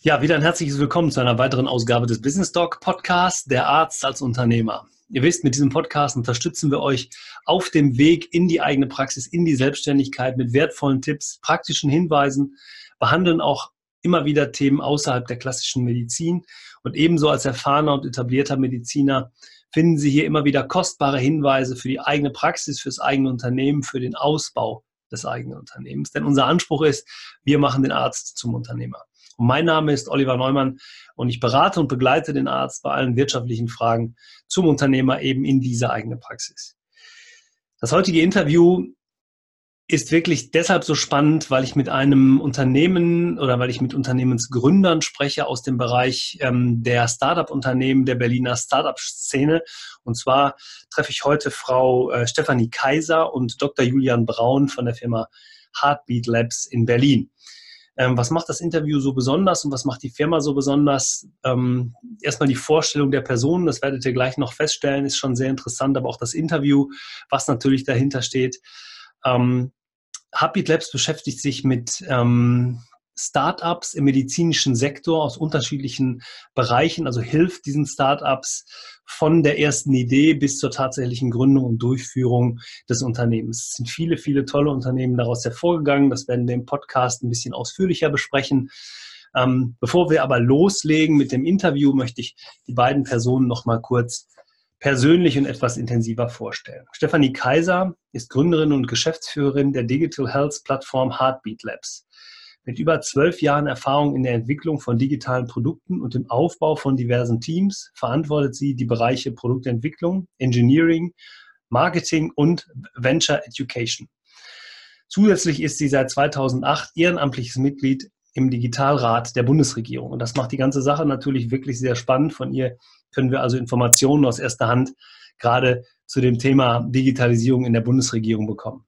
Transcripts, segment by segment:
Ja, wieder ein herzliches Willkommen zu einer weiteren Ausgabe des Business Talk Podcast, der Arzt als Unternehmer. Ihr wisst, mit diesem Podcast unterstützen wir euch auf dem Weg in die eigene Praxis, in die Selbstständigkeit mit wertvollen Tipps, praktischen Hinweisen, behandeln auch immer wieder Themen außerhalb der klassischen Medizin und ebenso als erfahrener und etablierter Mediziner finden Sie hier immer wieder kostbare Hinweise für die eigene Praxis, fürs eigene Unternehmen, für den Ausbau des eigenen Unternehmens. Denn unser Anspruch ist, wir machen den Arzt zum Unternehmer. Mein Name ist Oliver Neumann und ich berate und begleite den Arzt bei allen wirtschaftlichen Fragen zum Unternehmer eben in dieser eigenen Praxis. Das heutige Interview ist wirklich deshalb so spannend, weil ich mit einem Unternehmen oder weil ich mit Unternehmensgründern spreche aus dem Bereich ähm, der Startup-Unternehmen der Berliner Startup-Szene. Und zwar treffe ich heute Frau äh, Stefanie Kaiser und Dr. Julian Braun von der Firma Heartbeat Labs in Berlin. Ähm, was macht das Interview so besonders und was macht die Firma so besonders? Ähm, erstmal die Vorstellung der Person, das werdet ihr gleich noch feststellen, ist schon sehr interessant, aber auch das Interview, was natürlich dahinter steht. Ähm, Heartbeat Labs beschäftigt sich mit ähm, Startups im medizinischen Sektor aus unterschiedlichen Bereichen, also hilft diesen Startups von der ersten Idee bis zur tatsächlichen Gründung und Durchführung des Unternehmens. Es sind viele, viele tolle Unternehmen daraus hervorgegangen. Das werden wir im Podcast ein bisschen ausführlicher besprechen. Ähm, bevor wir aber loslegen mit dem Interview, möchte ich die beiden Personen noch mal kurz persönlich und etwas intensiver vorstellen. Stefanie Kaiser ist Gründerin und Geschäftsführerin der Digital Health Plattform Heartbeat Labs. Mit über zwölf Jahren Erfahrung in der Entwicklung von digitalen Produkten und dem Aufbau von diversen Teams verantwortet sie die Bereiche Produktentwicklung, Engineering, Marketing und Venture Education. Zusätzlich ist sie seit 2008 ehrenamtliches Mitglied im Digitalrat der Bundesregierung. Und das macht die ganze Sache natürlich wirklich sehr spannend. Von ihr können wir also Informationen aus erster Hand gerade zu dem Thema Digitalisierung in der Bundesregierung bekommen.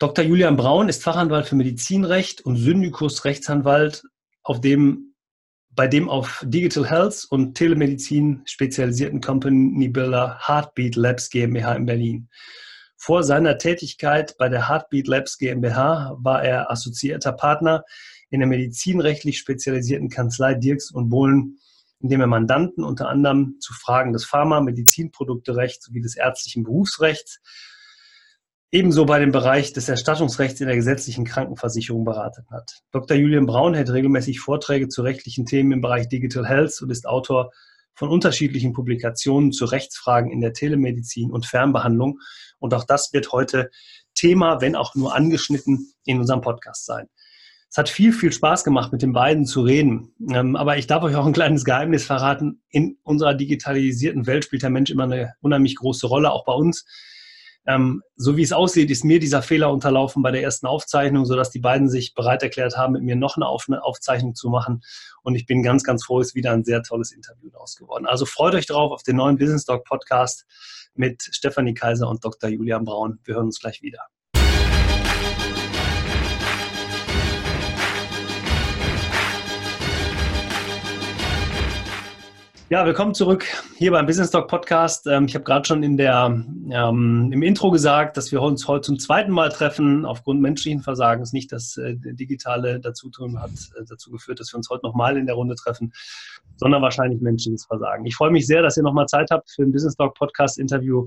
Dr. Julian Braun ist Fachanwalt für Medizinrecht und Syndikus Rechtsanwalt, auf dem, bei dem auf Digital Health und Telemedizin spezialisierten Company Builder Heartbeat Labs GmbH in Berlin. Vor seiner Tätigkeit bei der Heartbeat Labs GmbH war er assoziierter Partner in der medizinrechtlich spezialisierten Kanzlei Dirks und Bohlen, in dem er Mandanten unter anderem zu Fragen des Pharma-, Medizinprodukterechts sowie des ärztlichen Berufsrechts ebenso bei dem Bereich des Erstattungsrechts in der gesetzlichen Krankenversicherung beraten hat. Dr. Julian Braun hält regelmäßig Vorträge zu rechtlichen Themen im Bereich Digital Health und ist Autor von unterschiedlichen Publikationen zu Rechtsfragen in der Telemedizin und Fernbehandlung. Und auch das wird heute Thema, wenn auch nur angeschnitten, in unserem Podcast sein. Es hat viel, viel Spaß gemacht, mit den beiden zu reden. Ähm, aber ich darf euch auch ein kleines Geheimnis verraten. In unserer digitalisierten Welt spielt der Mensch immer eine unheimlich große Rolle, auch bei uns. Ähm, so wie es aussieht, ist mir dieser Fehler unterlaufen bei der ersten Aufzeichnung, sodass die beiden sich bereit erklärt haben, mit mir noch eine, Auf Aufzeichnung zu machen. Und ich bin ganz, ganz froh, es ist wieder ein sehr tolles Interview daraus geworden. Also freut euch drauf auf den neuen Business Talk Podcast mit Stefanie Kaiser und Dr. Julian Braun. Wir hören uns gleich wieder. Ja, willkommen zurück hier beim Business Talk Podcast. Ähm, ich habe gerade schon in der, ähm, im Intro gesagt, dass wir uns heute zum zweiten Mal treffen. Aufgrund menschlichen Versagens nicht das äh, digitale Dazutun hat äh, dazu geführt, dass wir uns heute nochmal in der Runde treffen, sondern wahrscheinlich menschliches Versagen. Ich freue mich sehr, dass ihr nochmal Zeit habt für ein Business Talk Podcast Interview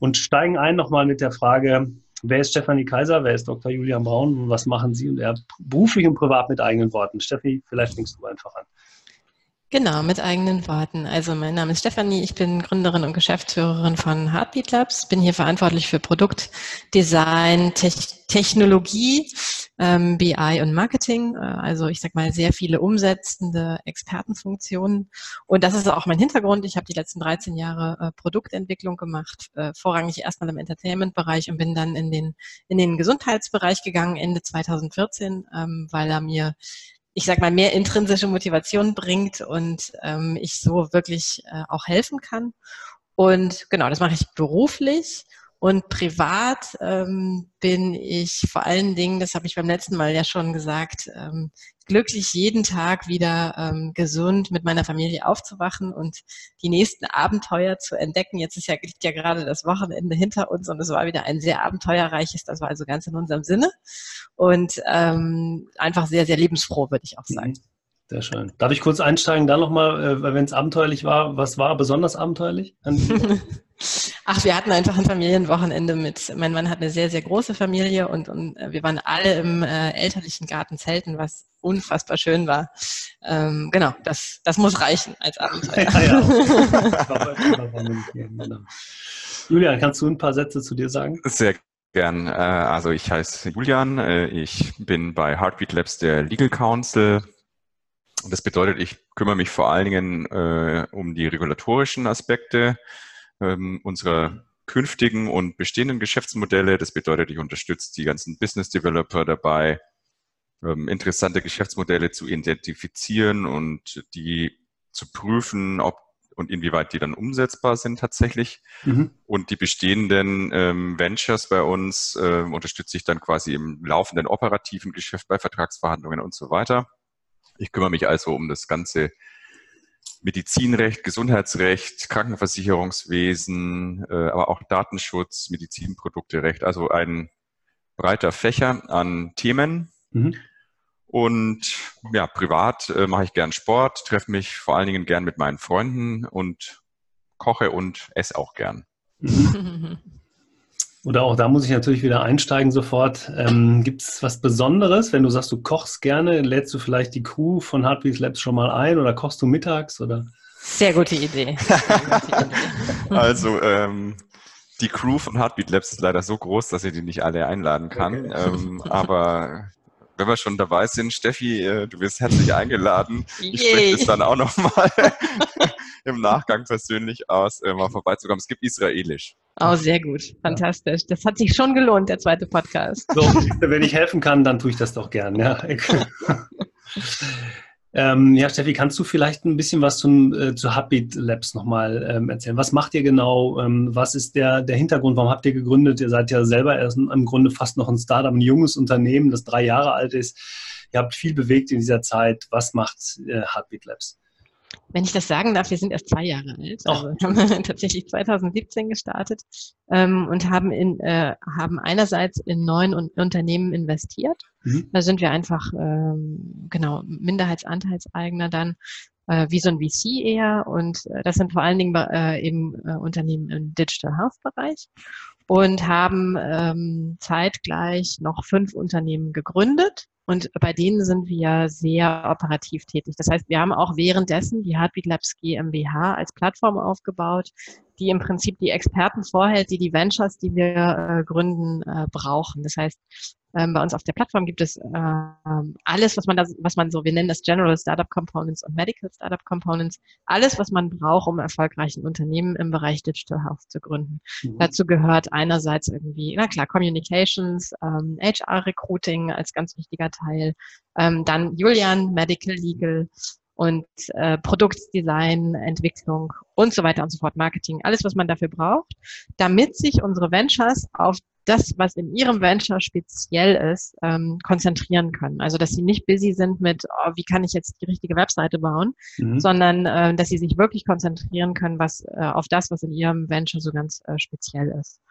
und steigen ein nochmal mit der Frage, wer ist Stefanie Kaiser, wer ist Dr. Julian Braun und was machen Sie und er beruflich und privat mit eigenen Worten? Steffi, vielleicht fängst du einfach an. Genau, mit eigenen Worten. Also mein Name ist Stefanie, ich bin Gründerin und Geschäftsführerin von Heartbeat Labs, bin hier verantwortlich für Produktdesign, Te Technologie, ähm, BI und Marketing. Äh, also ich sag mal sehr viele umsetzende Expertenfunktionen. Und das ist auch mein Hintergrund. Ich habe die letzten 13 Jahre äh, Produktentwicklung gemacht, äh, vorrangig erstmal im Entertainment-Bereich und bin dann in den, in den Gesundheitsbereich gegangen Ende 2014, ähm, weil er mir ich sag mal, mehr intrinsische Motivation bringt und ähm, ich so wirklich äh, auch helfen kann. Und genau, das mache ich beruflich. Und privat ähm, bin ich vor allen Dingen, das habe ich beim letzten Mal ja schon gesagt, ähm, glücklich jeden Tag wieder ähm, gesund mit meiner Familie aufzuwachen und die nächsten Abenteuer zu entdecken. Jetzt ist ja, liegt ja gerade das Wochenende hinter uns und es war wieder ein sehr abenteuerreiches, das war also ganz in unserem Sinne und ähm, einfach sehr, sehr lebensfroh, würde ich auch sagen. Mhm. Sehr schön. Darf ich kurz einsteigen, da nochmal, äh, wenn es abenteuerlich war, was war besonders abenteuerlich? Ach, wir hatten einfach ein Familienwochenende mit, mein Mann hat eine sehr, sehr große Familie und, und äh, wir waren alle im äh, elterlichen Garten zelten, was unfassbar schön war. Ähm, genau, das, das muss reichen als Abenteuer. Ja, ja. Julian, kannst du ein paar Sätze zu dir sagen? Sehr gern. Äh, also ich heiße Julian, äh, ich bin bei Heartbeat Labs der Legal Counsel das bedeutet, ich kümmere mich vor allen Dingen äh, um die regulatorischen Aspekte ähm, unserer künftigen und bestehenden Geschäftsmodelle. Das bedeutet, ich unterstütze die ganzen Business Developer dabei, ähm, interessante Geschäftsmodelle zu identifizieren und die zu prüfen, ob und inwieweit die dann umsetzbar sind tatsächlich. Mhm. Und die bestehenden ähm, Ventures bei uns äh, unterstütze ich dann quasi im laufenden operativen Geschäft bei Vertragsverhandlungen und so weiter. Ich kümmere mich also um das ganze Medizinrecht, Gesundheitsrecht, Krankenversicherungswesen, äh, aber auch Datenschutz, Medizinprodukterecht, also ein breiter Fächer an Themen. Mhm. Und ja, privat äh, mache ich gern Sport, treffe mich vor allen Dingen gern mit meinen Freunden und koche und esse auch gern. Oder auch da muss ich natürlich wieder einsteigen sofort. Ähm, Gibt es was Besonderes, wenn du sagst, du kochst gerne, lädst du vielleicht die Crew von Heartbeat Labs schon mal ein oder kochst du mittags? Oder? Sehr gute Idee. also ähm, die Crew von Heartbeat Labs ist leider so groß, dass ich die nicht alle einladen kann. Okay. Ähm, aber wenn wir schon dabei sind, Steffi, äh, du wirst herzlich eingeladen. Ich spreche es dann auch nochmal im Nachgang persönlich aus, äh, mal vorbeizukommen. Es gibt Israelisch. Oh, sehr gut. Fantastisch. Das hat sich schon gelohnt, der zweite Podcast. So, wenn ich helfen kann, dann tue ich das doch gern. Ja, ähm, ja Steffi, kannst du vielleicht ein bisschen was zum, äh, zu Heartbeat Labs nochmal ähm, erzählen? Was macht ihr genau? Ähm, was ist der, der Hintergrund? Warum habt ihr gegründet? Ihr seid ja selber erst im Grunde fast noch ein Startup, ein junges Unternehmen, das drei Jahre alt ist. Ihr habt viel bewegt in dieser Zeit. Was macht äh, Heartbeat Labs? Wenn ich das sagen darf, wir sind erst zwei Jahre alt. Also oh. haben tatsächlich 2017 gestartet ähm, und haben, in, äh, haben einerseits in neun un Unternehmen investiert. Mhm. Da sind wir einfach ähm, genau Minderheitsanteilseigner dann äh, wie so ein VC eher und äh, das sind vor allen Dingen äh, eben äh, Unternehmen im Digital Health Bereich und haben ähm, zeitgleich noch fünf Unternehmen gegründet und bei denen sind wir sehr operativ tätig. Das heißt, wir haben auch währenddessen die Heartbeat Labs GmbH als Plattform aufgebaut, die im Prinzip die Experten vorhält, die die Ventures, die wir äh, gründen, äh, brauchen. Das heißt, ähm, bei uns auf der Plattform gibt es ähm, alles, was man da, was man so, wir nennen das General Startup Components und Medical Startup Components, alles, was man braucht, um erfolgreichen Unternehmen im Bereich Digital Health zu gründen. Mhm. Dazu gehört einerseits irgendwie, na klar, Communications, ähm, HR Recruiting als ganz wichtiger Teil, ähm, dann Julian, Medical Legal, und äh, Produktdesign, Entwicklung und so weiter und so fort, Marketing, alles, was man dafür braucht, damit sich unsere Ventures auf das, was in ihrem Venture speziell ist, ähm, konzentrieren können. Also, dass sie nicht busy sind mit, oh, wie kann ich jetzt die richtige Webseite bauen, mhm. sondern äh, dass sie sich wirklich konzentrieren können, was äh, auf das, was in ihrem Venture so ganz äh, speziell ist.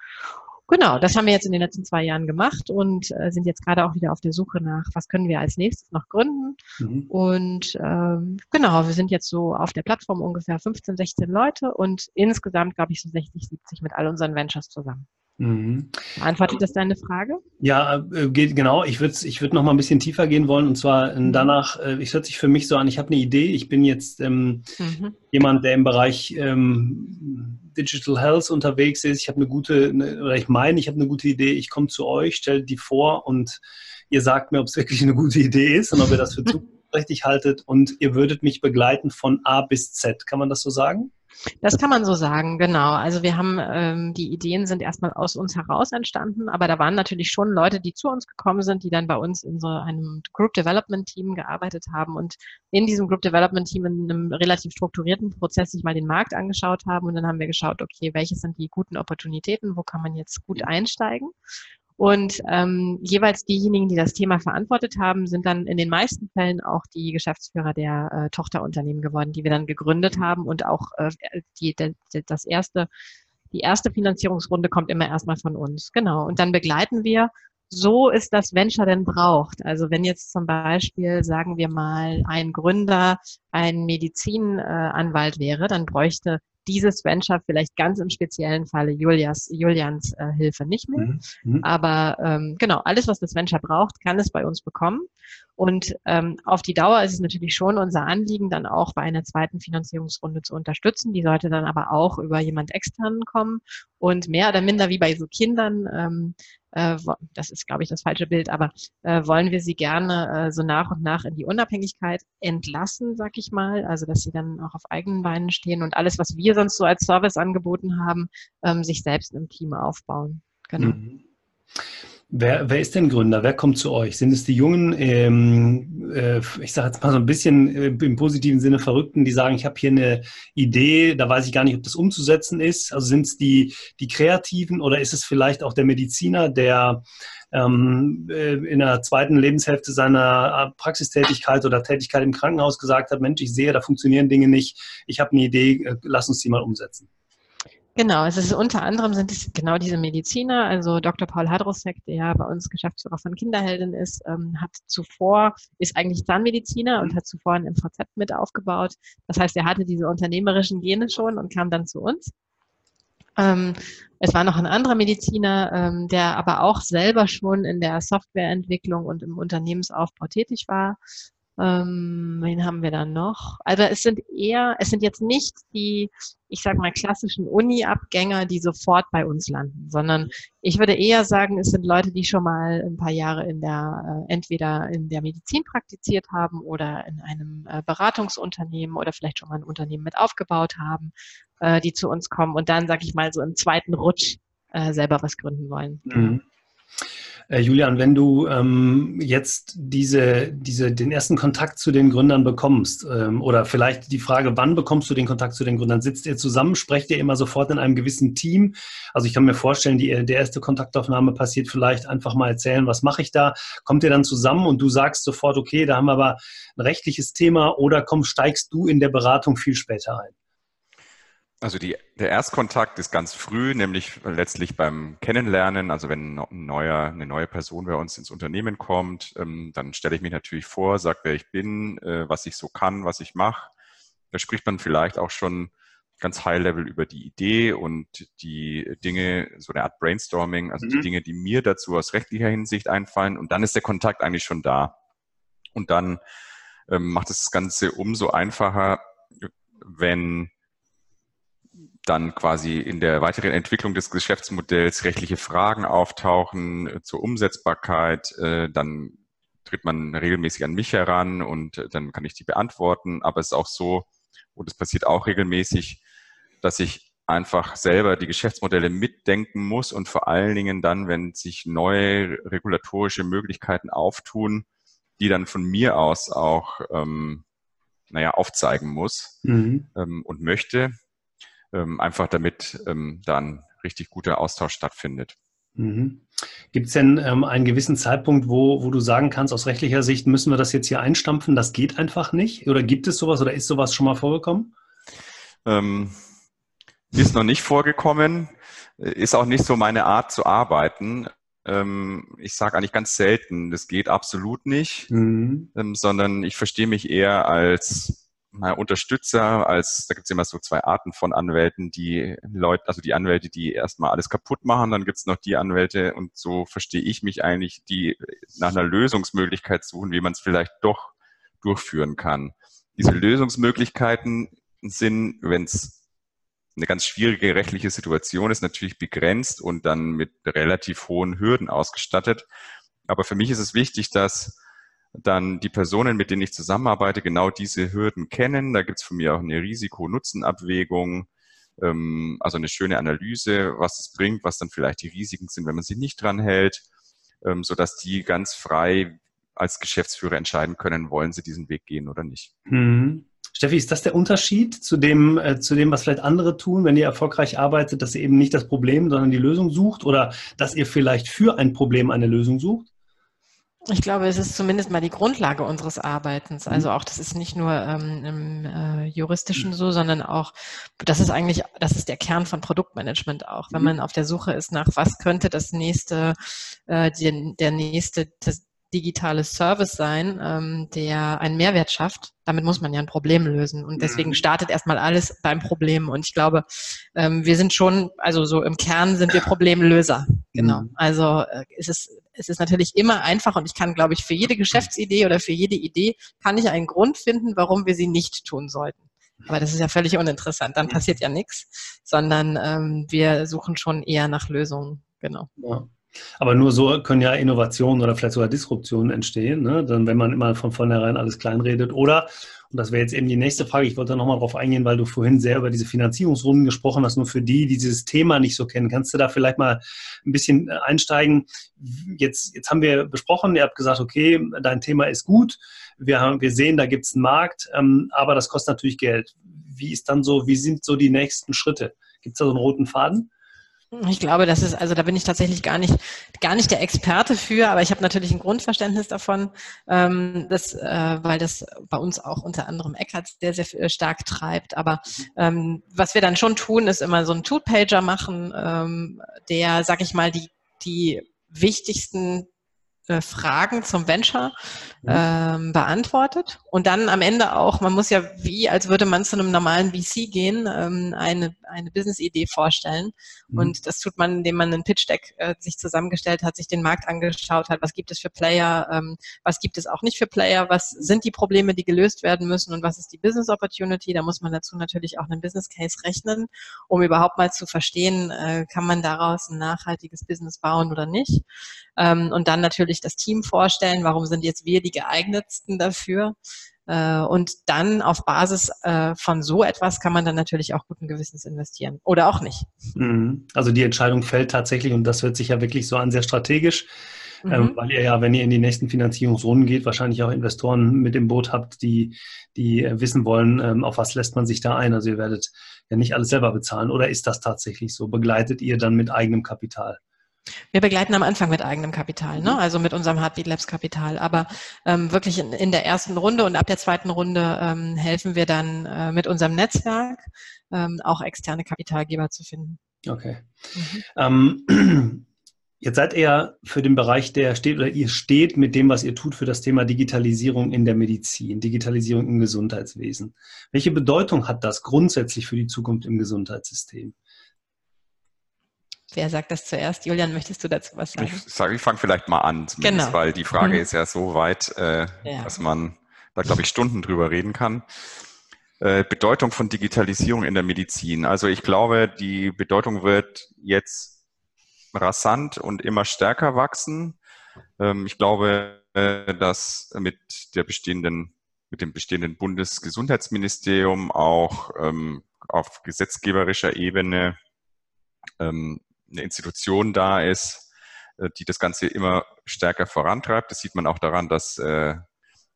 Genau, das haben wir jetzt in den letzten zwei Jahren gemacht und äh, sind jetzt gerade auch wieder auf der Suche nach, was können wir als nächstes noch gründen. Mhm. Und ähm, genau, wir sind jetzt so auf der Plattform ungefähr 15, 16 Leute und insgesamt, glaube ich, so 60, 70 mit all unseren Ventures zusammen. Mhm. Beantwortet das deine Frage? Ja, äh, geht genau. Ich würde ich würd noch mal ein bisschen tiefer gehen wollen und zwar äh, mhm. danach, äh, es hört sich für mich so an, ich habe eine Idee, ich bin jetzt ähm, mhm. jemand, der im Bereich ähm, Digital Health unterwegs ist, ich habe eine gute, eine, oder ich meine, ich habe eine gute Idee, ich komme zu euch, stelle die vor und ihr sagt mir, ob es wirklich eine gute Idee ist und ob ihr das für zukunftsträchtig haltet und ihr würdet mich begleiten von A bis Z. Kann man das so sagen? Das kann man so sagen, genau. Also wir haben, ähm, die Ideen sind erstmal aus uns heraus entstanden, aber da waren natürlich schon Leute, die zu uns gekommen sind, die dann bei uns in so einem Group Development Team gearbeitet haben und in diesem Group Development Team in einem relativ strukturierten Prozess sich mal den Markt angeschaut haben. Und dann haben wir geschaut, okay, welche sind die guten Opportunitäten, wo kann man jetzt gut einsteigen und ähm, jeweils diejenigen, die das Thema verantwortet haben, sind dann in den meisten Fällen auch die Geschäftsführer der äh, Tochterunternehmen geworden, die wir dann gegründet haben. Und auch äh, die, de, de, das erste, die erste Finanzierungsrunde kommt immer erstmal von uns. Genau. Und dann begleiten wir so ist das Venture denn braucht. Also wenn jetzt zum Beispiel, sagen wir mal, ein Gründer ein Medizinanwalt wäre, dann bräuchte dieses Venture vielleicht ganz im speziellen Falle Julias, Julians äh, Hilfe nicht mehr. Mhm. mhm. Aber ähm, genau, alles, was das Venture braucht, kann es bei uns bekommen. Und ähm, auf die Dauer ist es natürlich schon unser Anliegen, dann auch bei einer zweiten Finanzierungsrunde zu unterstützen. Die sollte dann aber auch über jemand externen kommen und mehr oder minder wie bei so Kindern ähm, äh, das ist, glaube ich, das falsche Bild, aber äh, wollen wir sie gerne äh, so nach und nach in die Unabhängigkeit entlassen, sag ich mal, also dass sie dann auch auf eigenen Beinen stehen und alles, was wir sonst so als Service angeboten haben, ähm, sich selbst im Team aufbauen. Genau. Mhm. Wer, wer ist denn Gründer? Wer kommt zu euch? Sind es die jungen, ähm, äh, ich sage jetzt mal so ein bisschen äh, im positiven Sinne Verrückten, die sagen, ich habe hier eine Idee, da weiß ich gar nicht, ob das umzusetzen ist? Also sind es die, die Kreativen oder ist es vielleicht auch der Mediziner, der ähm, äh, in der zweiten Lebenshälfte seiner Praxistätigkeit oder Tätigkeit im Krankenhaus gesagt hat, Mensch, ich sehe, da funktionieren Dinge nicht, ich habe eine Idee, äh, lass uns die mal umsetzen? Genau, es ist unter anderem sind es genau diese Mediziner, also Dr. Paul Hadrosek, der bei uns Geschäftsführer von Kinderheldin ist, ähm, hat zuvor, ist eigentlich Zahnmediziner und hat zuvor ein MVZ mit aufgebaut. Das heißt, er hatte diese unternehmerischen Gene schon und kam dann zu uns. Ähm, es war noch ein anderer Mediziner, ähm, der aber auch selber schon in der Softwareentwicklung und im Unternehmensaufbau tätig war. Ähm, wen haben wir dann noch? Also es sind eher, es sind jetzt nicht die, ich sag mal, klassischen Uni-Abgänger, die sofort bei uns landen, sondern ich würde eher sagen, es sind Leute, die schon mal ein paar Jahre in der, äh, entweder in der Medizin praktiziert haben oder in einem äh, Beratungsunternehmen oder vielleicht schon mal ein Unternehmen mit aufgebaut haben, äh, die zu uns kommen und dann, sag ich mal, so im zweiten Rutsch äh, selber was gründen wollen. Mhm. Äh, Julian, wenn du ähm, jetzt diese, diese, den ersten Kontakt zu den Gründern bekommst, ähm, oder vielleicht die Frage, wann bekommst du den Kontakt zu den Gründern? Sitzt ihr zusammen? Sprecht ihr immer sofort in einem gewissen Team? Also ich kann mir vorstellen, die, der erste Kontaktaufnahme passiert vielleicht einfach mal erzählen, was mache ich da? Kommt ihr dann zusammen und du sagst sofort, okay, da haben wir aber ein rechtliches Thema oder komm, steigst du in der Beratung viel später ein? Also die, der Erstkontakt ist ganz früh, nämlich letztlich beim Kennenlernen. Also wenn ein neuer, eine neue Person bei uns ins Unternehmen kommt, ähm, dann stelle ich mich natürlich vor, sage, wer ich bin, äh, was ich so kann, was ich mache. Da spricht man vielleicht auch schon ganz high-level über die Idee und die Dinge, so eine Art Brainstorming, also mhm. die Dinge, die mir dazu aus rechtlicher Hinsicht einfallen. Und dann ist der Kontakt eigentlich schon da. Und dann ähm, macht es das Ganze umso einfacher, wenn dann quasi in der weiteren Entwicklung des Geschäftsmodells rechtliche Fragen auftauchen äh, zur Umsetzbarkeit, äh, dann tritt man regelmäßig an mich heran und äh, dann kann ich die beantworten. Aber es ist auch so, und es passiert auch regelmäßig, dass ich einfach selber die Geschäftsmodelle mitdenken muss und vor allen Dingen dann, wenn sich neue regulatorische Möglichkeiten auftun, die dann von mir aus auch ähm, naja, aufzeigen muss mhm. ähm, und möchte einfach damit ähm, dann richtig guter Austausch stattfindet. Mhm. Gibt es denn ähm, einen gewissen Zeitpunkt, wo, wo du sagen kannst, aus rechtlicher Sicht müssen wir das jetzt hier einstampfen, das geht einfach nicht? Oder gibt es sowas oder ist sowas schon mal vorgekommen? Ähm, ist noch nicht vorgekommen, ist auch nicht so meine Art zu arbeiten. Ähm, ich sage eigentlich ganz selten, das geht absolut nicht, mhm. ähm, sondern ich verstehe mich eher als mal Unterstützer, als da gibt es immer so zwei Arten von Anwälten, die Leute, also die Anwälte, die erstmal alles kaputt machen, dann gibt es noch die Anwälte und so verstehe ich mich eigentlich, die nach einer Lösungsmöglichkeit suchen, wie man es vielleicht doch durchführen kann. Diese Lösungsmöglichkeiten sind, wenn es eine ganz schwierige rechtliche Situation ist, natürlich begrenzt und dann mit relativ hohen Hürden ausgestattet. Aber für mich ist es wichtig, dass dann die Personen, mit denen ich zusammenarbeite, genau diese Hürden kennen. Da gibt es von mir auch eine Risiko-Nutzen-Abwägung, ähm, also eine schöne Analyse, was es bringt, was dann vielleicht die Risiken sind, wenn man sich nicht dran hält, ähm, sodass die ganz frei als Geschäftsführer entscheiden können, wollen sie diesen Weg gehen oder nicht. Mhm. Steffi, ist das der Unterschied zu dem, äh, zu dem, was vielleicht andere tun, wenn ihr erfolgreich arbeitet, dass ihr eben nicht das Problem, sondern die Lösung sucht oder dass ihr vielleicht für ein Problem eine Lösung sucht? Ich glaube, es ist zumindest mal die Grundlage unseres Arbeitens. Also auch, das ist nicht nur ähm, im äh, juristischen so, sondern auch, das ist eigentlich, das ist der Kern von Produktmanagement auch. Wenn mhm. man auf der Suche ist nach, was könnte das nächste, äh, die, der nächste, das, digitale Service sein, ähm, der einen Mehrwert schafft. Damit muss man ja ein Problem lösen. Und deswegen mhm. startet erstmal alles beim Problem. Und ich glaube, ähm, wir sind schon, also so im Kern sind wir Problemlöser. Genau. Mhm. Also äh, es ist es ist natürlich immer einfach und ich kann, glaube ich, für jede Geschäftsidee oder für jede Idee kann ich einen Grund finden, warum wir sie nicht tun sollten. Aber das ist ja völlig uninteressant. Dann passiert ja nichts, sondern ähm, wir suchen schon eher nach Lösungen. Genau. Ja. Aber nur so können ja Innovationen oder vielleicht sogar Disruptionen entstehen, ne? dann wenn man immer von vornherein alles kleinredet. Oder, und das wäre jetzt eben die nächste Frage, ich wollte nochmal darauf eingehen, weil du vorhin sehr über diese Finanzierungsrunden gesprochen hast, nur für die, die dieses Thema nicht so kennen. Kannst du da vielleicht mal ein bisschen äh, einsteigen? Jetzt, jetzt haben wir besprochen, ihr habt gesagt, okay, dein Thema ist gut, wir, haben, wir sehen, da gibt es einen Markt, ähm, aber das kostet natürlich Geld. Wie ist dann so, wie sind so die nächsten Schritte? Gibt es da so einen roten Faden? Ich glaube, das ist, also da bin ich tatsächlich gar nicht, gar nicht der Experte für, aber ich habe natürlich ein Grundverständnis davon, ähm, dass, äh, weil das bei uns auch unter anderem Eckert sehr, sehr stark treibt. Aber ähm, was wir dann schon tun, ist immer so einen Two-Pager machen, ähm, der, sag ich mal, die, die wichtigsten äh, Fragen zum Venture mhm. ähm, beantwortet und dann am Ende auch, man muss ja wie, als würde man zu einem normalen VC gehen, ähm, eine, eine Business-Idee vorstellen mhm. und das tut man, indem man einen Pitch-Deck äh, sich zusammengestellt hat, sich den Markt angeschaut hat, was gibt es für Player, ähm, was gibt es auch nicht für Player, was sind die Probleme, die gelöst werden müssen und was ist die Business Opportunity, da muss man dazu natürlich auch einen Business Case rechnen, um überhaupt mal zu verstehen, äh, kann man daraus ein nachhaltiges Business bauen oder nicht ähm, und dann natürlich das Team vorstellen, warum sind jetzt wir die geeignetsten dafür. Äh, und dann auf Basis äh, von so etwas kann man dann natürlich auch guten Gewissens investieren oder auch nicht. Mhm. Also die Entscheidung fällt tatsächlich, und das hört sich ja wirklich so an, sehr strategisch. Ähm, mhm. Weil ihr ja, wenn ihr in die nächsten Finanzierungsrunden geht, wahrscheinlich auch Investoren mit im Boot habt, die, die äh, wissen wollen, ähm, auf was lässt man sich da ein. Also ihr werdet ja nicht alles selber bezahlen. Oder ist das tatsächlich so? Begleitet ihr dann mit eigenem Kapital? Wir begleiten am Anfang mit eigenem Kapital, ne? Mhm. also mit unserem Heartbeat Labs Kapital. Aber ähm, wirklich in, in, der ersten Runde und ab der zweiten Runde ähm, helfen wir dann äh, mit unserem Netzwerk ähm, auch externe Kapitalgeber zu finden. Okay. Mhm. Ähm, jetzt seid ihr für den Bereich, der steht oder ihr steht mit dem, was ihr tut für das Thema Digitalisierung in der Medizin, Digitalisierung im Gesundheitswesen. Welche Bedeutung hat das grundsätzlich für die Zukunft im Gesundheitssystem? Wer sagt das zuerst? Julian, möchtest du dazu was sagen? Ich, sage, ich fange vielleicht mal an, genau. weil die Frage mhm. ist ja so weit, äh, ja. dass man da, glaube ich, Stunden drüber reden kann. Äh, Bedeutung von Digitalisierung in der Medizin. Also ich glaube, die Bedeutung wird jetzt rasant und immer stärker wachsen. Ähm, ich glaube, äh, dass mit der bestehenden, mit dem bestehenden Bundesgesundheitsministerium auch ähm, auf gesetzgeberischer Ebene ähm, eine Institution da ist, äh, die das Ganze immer stärker vorantreibt. Das sieht man auch daran, dass äh,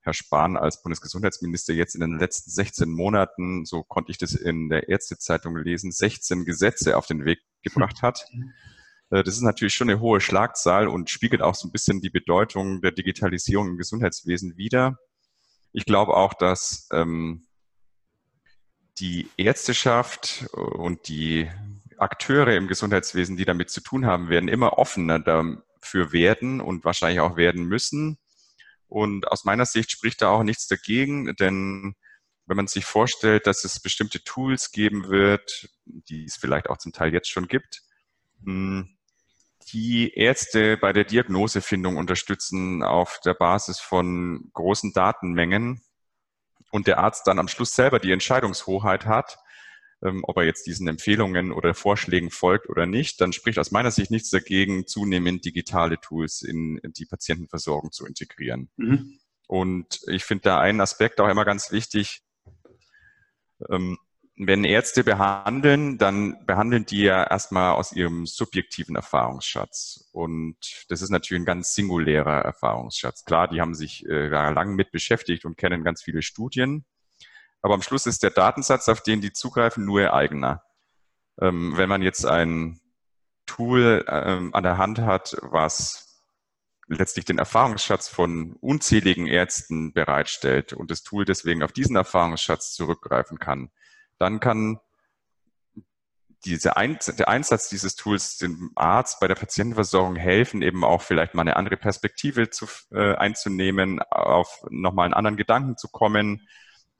Herr Spahn als Bundesgesundheitsminister jetzt in den letzten 16 Monaten, so konnte ich das in der Ärztezeitung lesen, 16 Gesetze auf den Weg gebracht hat. Äh, das ist natürlich schon eine hohe Schlagzahl und spiegelt auch so ein bisschen die Bedeutung der Digitalisierung im Gesundheitswesen wider. Ich glaube auch, dass ähm, die Ärzteschaft und die Akteure im Gesundheitswesen, die damit zu tun haben, werden immer offener dafür werden und wahrscheinlich auch werden müssen. Und aus meiner Sicht spricht da auch nichts dagegen, denn wenn man sich vorstellt, dass es bestimmte Tools geben wird, die es vielleicht auch zum Teil jetzt schon gibt, hm, die Ärzte bei der Diagnosefindung unterstützen auf der Basis von großen Datenmengen und der Arzt dann am Schluss selber die Entscheidungshoheit hat, ob er jetzt diesen Empfehlungen oder Vorschlägen folgt oder nicht, dann spricht aus meiner Sicht nichts dagegen, zunehmend digitale Tools in die Patientenversorgung zu integrieren. Mhm. Und ich finde da einen Aspekt auch immer ganz wichtig. Ähm, wenn Ärzte behandeln, dann behandeln die ja erstmal aus ihrem subjektiven Erfahrungsschatz. Und das ist natürlich ein ganz singulärer Erfahrungsschatz. Klar, die haben sich äh, lang mit beschäftigt und kennen ganz viele Studien. Aber am Schluss ist der Datensatz, auf den die zugreifen, nur ihr eigener. Ähm, wenn man jetzt ein Tool ähm, an der Hand hat, was letztlich den Erfahrungsschatz von unzähligen Ärzten bereitstellt und das Tool deswegen auf diesen Erfahrungsschatz zurückgreifen kann, dann kann diese Ein der Einsatz dieses Tools dem Arzt bei der Patientenversorgung helfen, eben auch vielleicht mal eine andere Perspektive zu, äh, einzunehmen, auf nochmal einen anderen Gedanken zu kommen,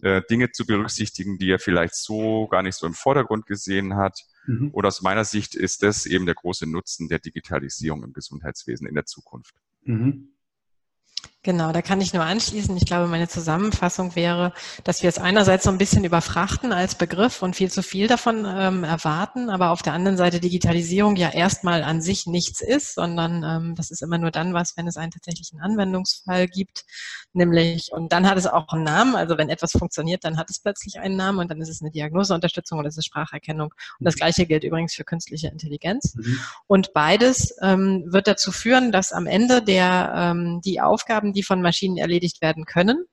äh, Dinge zu berücksichtigen, die er vielleicht so gar nicht so im Vordergrund gesehen hat. Mhm. Und aus meiner Sicht ist das eben der große Nutzen der Digitalisierung im Gesundheitswesen in der Zukunft. Mhm. Genau, da kann ich nur anschließen. Ich glaube, meine Zusammenfassung wäre, dass wir es einerseits so ein bisschen überfrachten als Begriff und viel zu viel davon ähm, erwarten, aber auf der anderen Seite Digitalisierung ja erstmal an sich nichts ist, sondern ähm, das ist immer nur dann was, wenn es einen tatsächlichen Anwendungsfall gibt, nämlich, und dann hat es auch einen Namen, also wenn etwas funktioniert, dann hat es plötzlich einen Namen und dann ist es eine Diagnoseunterstützung oder es ist Spracherkennung. Und das Gleiche gilt übrigens für künstliche Intelligenz. Mhm. Und beides ähm, wird dazu führen, dass am Ende der, ähm, die Aufgaben, die von Maschinen erledigt werden können,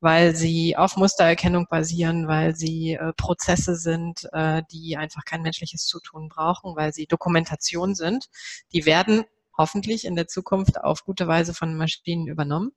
weil sie auf Mustererkennung basieren, weil sie äh, Prozesse sind, äh, die einfach kein menschliches Zutun brauchen, weil sie Dokumentation sind. Die werden hoffentlich in der Zukunft auf gute Weise von Maschinen übernommen.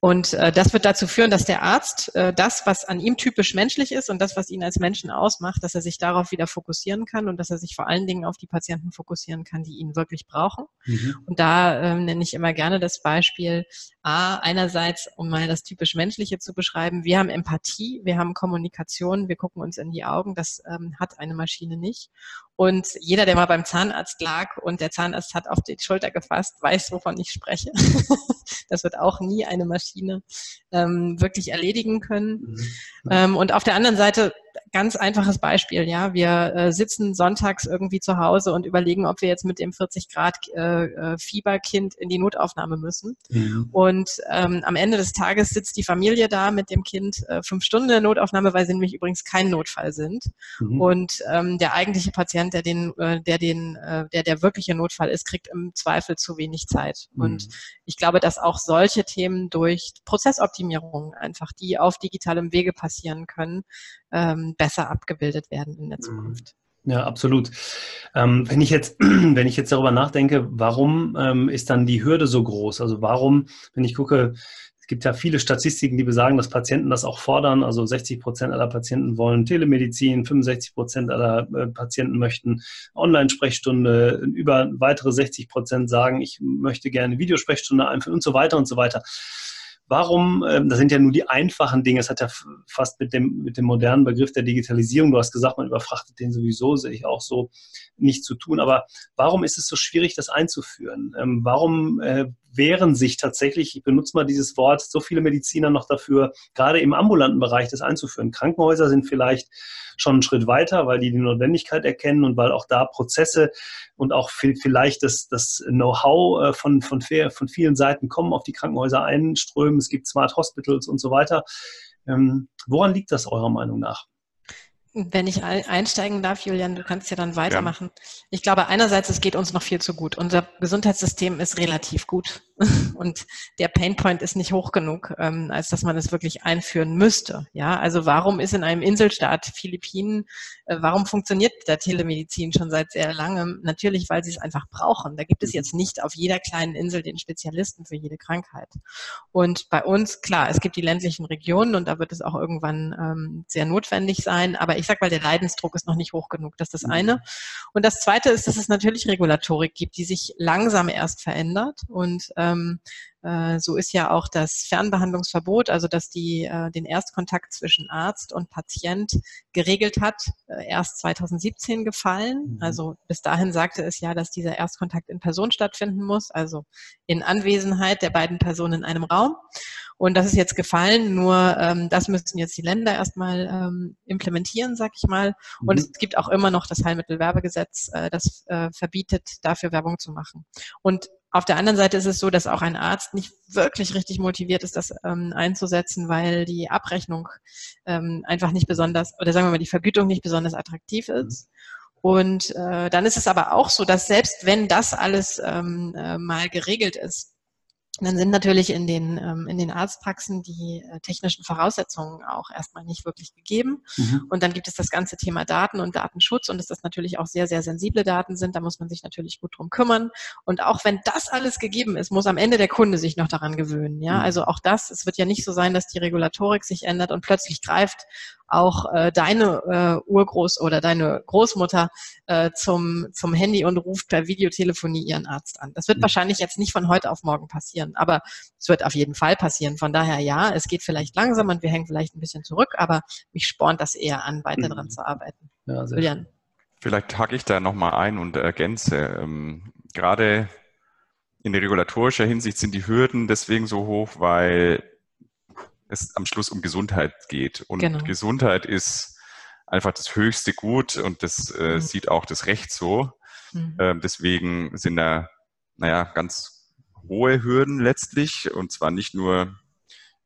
Und äh, das wird dazu führen, dass der Arzt äh, das, was an ihm typisch menschlich ist und das, was ihn als Menschen ausmacht, dass er sich darauf wieder fokussieren kann und dass er sich vor allen Dingen auf die Patienten fokussieren kann, die ihn wirklich brauchen. Mhm. Und da äh, nenne ich immer gerne das Beispiel A, einerseits, um mal das typisch Menschliche zu beschreiben, wir haben Empathie, wir haben Kommunikation, wir gucken uns in die Augen, das ähm, hat eine Maschine nicht. Und jeder, der mal beim Zahnarzt lag und der Zahnarzt hat auf die Schulter gefasst, weiß, wovon ich spreche. das wird auch nie eine Maschine ähm, wirklich erledigen können. Mhm. Ähm, und auf der anderen Seite ganz einfaches Beispiel, ja. Wir äh, sitzen sonntags irgendwie zu Hause und überlegen, ob wir jetzt mit dem 40 Grad äh, äh, Fieberkind in die Notaufnahme müssen. Mhm. Und ähm, am Ende des Tages sitzt die Familie da mit dem Kind äh, fünf Stunden in der Notaufnahme, weil sie nämlich übrigens kein Notfall sind. Mhm. Und ähm, der eigentliche Patient, der den, äh, der den, äh, der der wirkliche Notfall ist, kriegt im Zweifel zu wenig Zeit. Mhm. Und ich glaube, dass auch solche Themen durch Prozessoptimierung einfach, die auf digitalem Wege passieren können, ähm, besser abgebildet werden in der mhm. Zukunft. Ja, absolut. Ähm, wenn ich jetzt, wenn ich jetzt darüber nachdenke, warum ähm, ist dann die Hürde so groß? Also warum, wenn ich gucke, es gibt ja viele Statistiken, die besagen, dass Patienten das auch fordern. Also 60 Prozent aller Patienten wollen Telemedizin, 65 Prozent aller äh, Patienten möchten Online-Sprechstunde, über weitere 60 Prozent sagen, ich möchte gerne Videosprechstunde einführen und so weiter und so weiter. Warum, ähm, das sind ja nur die einfachen Dinge, es hat ja fast mit dem, mit dem modernen Begriff der Digitalisierung, du hast gesagt, man überfrachtet den sowieso, sehe ich auch so, nicht zu tun. Aber warum ist es so schwierig, das einzuführen? Ähm, warum äh, wehren sich tatsächlich, ich benutze mal dieses Wort, so viele Mediziner noch dafür, gerade im ambulanten Bereich das einzuführen? Krankenhäuser sind vielleicht schon einen Schritt weiter, weil die die Notwendigkeit erkennen und weil auch da Prozesse und auch vielleicht das, das Know-how äh, von, von, von vielen Seiten kommen, auf die Krankenhäuser einströmen. Es gibt Smart Hospitals und so weiter. Ähm, woran liegt das eurer Meinung nach? Wenn ich einsteigen darf, Julian, du kannst ja dann weitermachen. Ja. Ich glaube, einerseits, es geht uns noch viel zu gut. Unser Gesundheitssystem ist relativ gut und der Painpoint ist nicht hoch genug, ähm, als dass man es wirklich einführen müsste. Ja, also warum ist in einem Inselstaat Philippinen, äh, warum funktioniert der Telemedizin schon seit sehr langem? Natürlich, weil sie es einfach brauchen. Da gibt es jetzt nicht auf jeder kleinen Insel den Spezialisten für jede Krankheit. Und bei uns, klar, es gibt die ländlichen Regionen und da wird es auch irgendwann ähm, sehr notwendig sein. Aber ich sag mal, der Leidensdruck ist noch nicht hoch genug. Das ist das eine. Und das zweite ist, dass es natürlich Regulatorik gibt, die sich langsam erst verändert und äh, ähm, äh, so ist ja auch das Fernbehandlungsverbot, also dass die äh, den Erstkontakt zwischen Arzt und Patient geregelt hat, äh, erst 2017 gefallen. Mhm. Also bis dahin sagte es ja, dass dieser Erstkontakt in Person stattfinden muss, also in Anwesenheit der beiden Personen in einem Raum. Und das ist jetzt gefallen, nur ähm, das müssen jetzt die Länder erstmal ähm, implementieren, sag ich mal. Und mhm. es gibt auch immer noch das Heilmittelwerbegesetz, äh, das äh, verbietet, dafür Werbung zu machen. Und auf der anderen Seite ist es so, dass auch ein Arzt nicht wirklich richtig motiviert ist, das ähm, einzusetzen, weil die Abrechnung ähm, einfach nicht besonders, oder sagen wir mal, die Vergütung nicht besonders attraktiv ist. Und äh, dann ist es aber auch so, dass selbst wenn das alles ähm, äh, mal geregelt ist, dann sind natürlich in den, ähm, in den Arztpraxen die äh, technischen Voraussetzungen auch erstmal nicht wirklich gegeben. Mhm. Und dann gibt es das ganze Thema Daten und Datenschutz und dass das natürlich auch sehr, sehr sensible Daten sind. Da muss man sich natürlich gut drum kümmern. Und auch wenn das alles gegeben ist, muss am Ende der Kunde sich noch daran gewöhnen. Ja, mhm. also auch das, es wird ja nicht so sein, dass die Regulatorik sich ändert und plötzlich greift auch äh, deine äh, Urgroß oder deine Großmutter äh, zum, zum Handy und ruft per Videotelefonie ihren Arzt an. Das wird mhm. wahrscheinlich jetzt nicht von heute auf morgen passieren, aber es wird auf jeden Fall passieren. Von daher ja, es geht vielleicht langsam und wir hängen vielleicht ein bisschen zurück, aber mich spornt das eher an, weiter mhm. dran zu arbeiten. Ja, Julian. Vielleicht hake ich da nochmal ein und ergänze. Ähm, gerade in regulatorischer Hinsicht sind die Hürden deswegen so hoch, weil es am Schluss um Gesundheit geht. Und genau. Gesundheit ist einfach das höchste Gut und das äh, mhm. sieht auch das Recht so. Mhm. Ähm, deswegen sind da, naja, ganz hohe Hürden letztlich und zwar nicht nur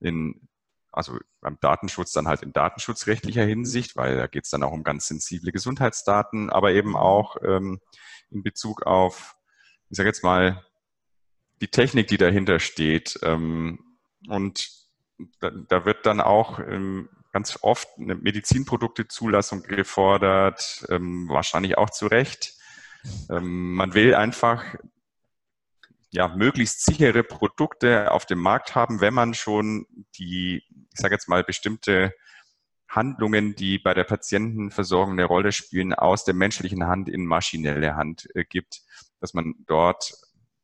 in, also beim Datenschutz dann halt in datenschutzrechtlicher Hinsicht, weil da geht es dann auch um ganz sensible Gesundheitsdaten, aber eben auch ähm, in Bezug auf, ich sage jetzt mal, die Technik, die dahinter steht. Ähm, und da, da wird dann auch ähm, ganz oft eine Medizinproduktezulassung gefordert, ähm, wahrscheinlich auch zu Recht. Ähm, man will einfach ja, möglichst sichere Produkte auf dem Markt haben, wenn man schon die, ich sage jetzt mal, bestimmte Handlungen, die bei der Patientenversorgung eine Rolle spielen, aus der menschlichen Hand in maschinelle Hand äh, gibt, dass man dort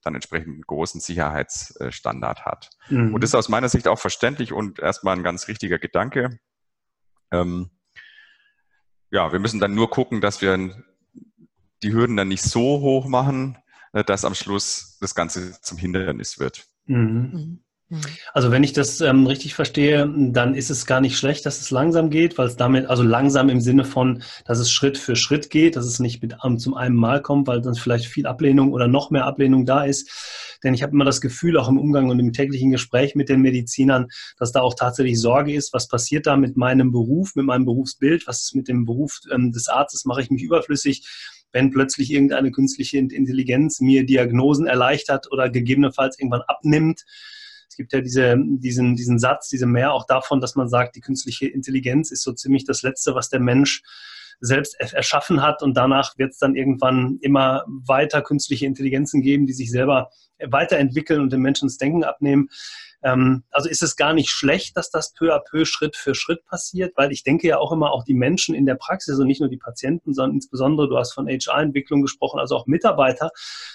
dann entsprechend einen großen Sicherheitsstandard hat. Mhm. Und das ist aus meiner Sicht auch verständlich und erstmal ein ganz richtiger Gedanke. Ähm, ja, wir müssen dann nur gucken, dass wir die Hürden dann nicht so hoch machen, äh, dass am Schluss das Ganze zum Hindernis wird. Mhm. Mhm. Also wenn ich das ähm, richtig verstehe, dann ist es gar nicht schlecht, dass es langsam geht, weil es damit, also langsam im Sinne von, dass es Schritt für Schritt geht, dass es nicht mit um, zum einen Mal kommt, weil dann vielleicht viel Ablehnung oder noch mehr Ablehnung da ist. Denn ich habe immer das Gefühl, auch im Umgang und im täglichen Gespräch mit den Medizinern, dass da auch tatsächlich Sorge ist, was passiert da mit meinem Beruf, mit meinem Berufsbild, was ist mit dem Beruf ähm, des Arztes, mache ich mich überflüssig wenn plötzlich irgendeine künstliche Intelligenz mir Diagnosen erleichtert oder gegebenenfalls irgendwann abnimmt gibt ja diese, diesen, diesen Satz, diese mehr auch davon, dass man sagt, die künstliche Intelligenz ist so ziemlich das Letzte, was der Mensch selbst erschaffen hat und danach wird es dann irgendwann immer weiter künstliche Intelligenzen geben, die sich selber weiterentwickeln und den Menschen das Denken abnehmen. Ähm, also ist es gar nicht schlecht, dass das peu à peu Schritt für Schritt passiert, weil ich denke ja auch immer auch die Menschen in der Praxis und nicht nur die Patienten, sondern insbesondere, du hast von HR-Entwicklung gesprochen, also auch Mitarbeiter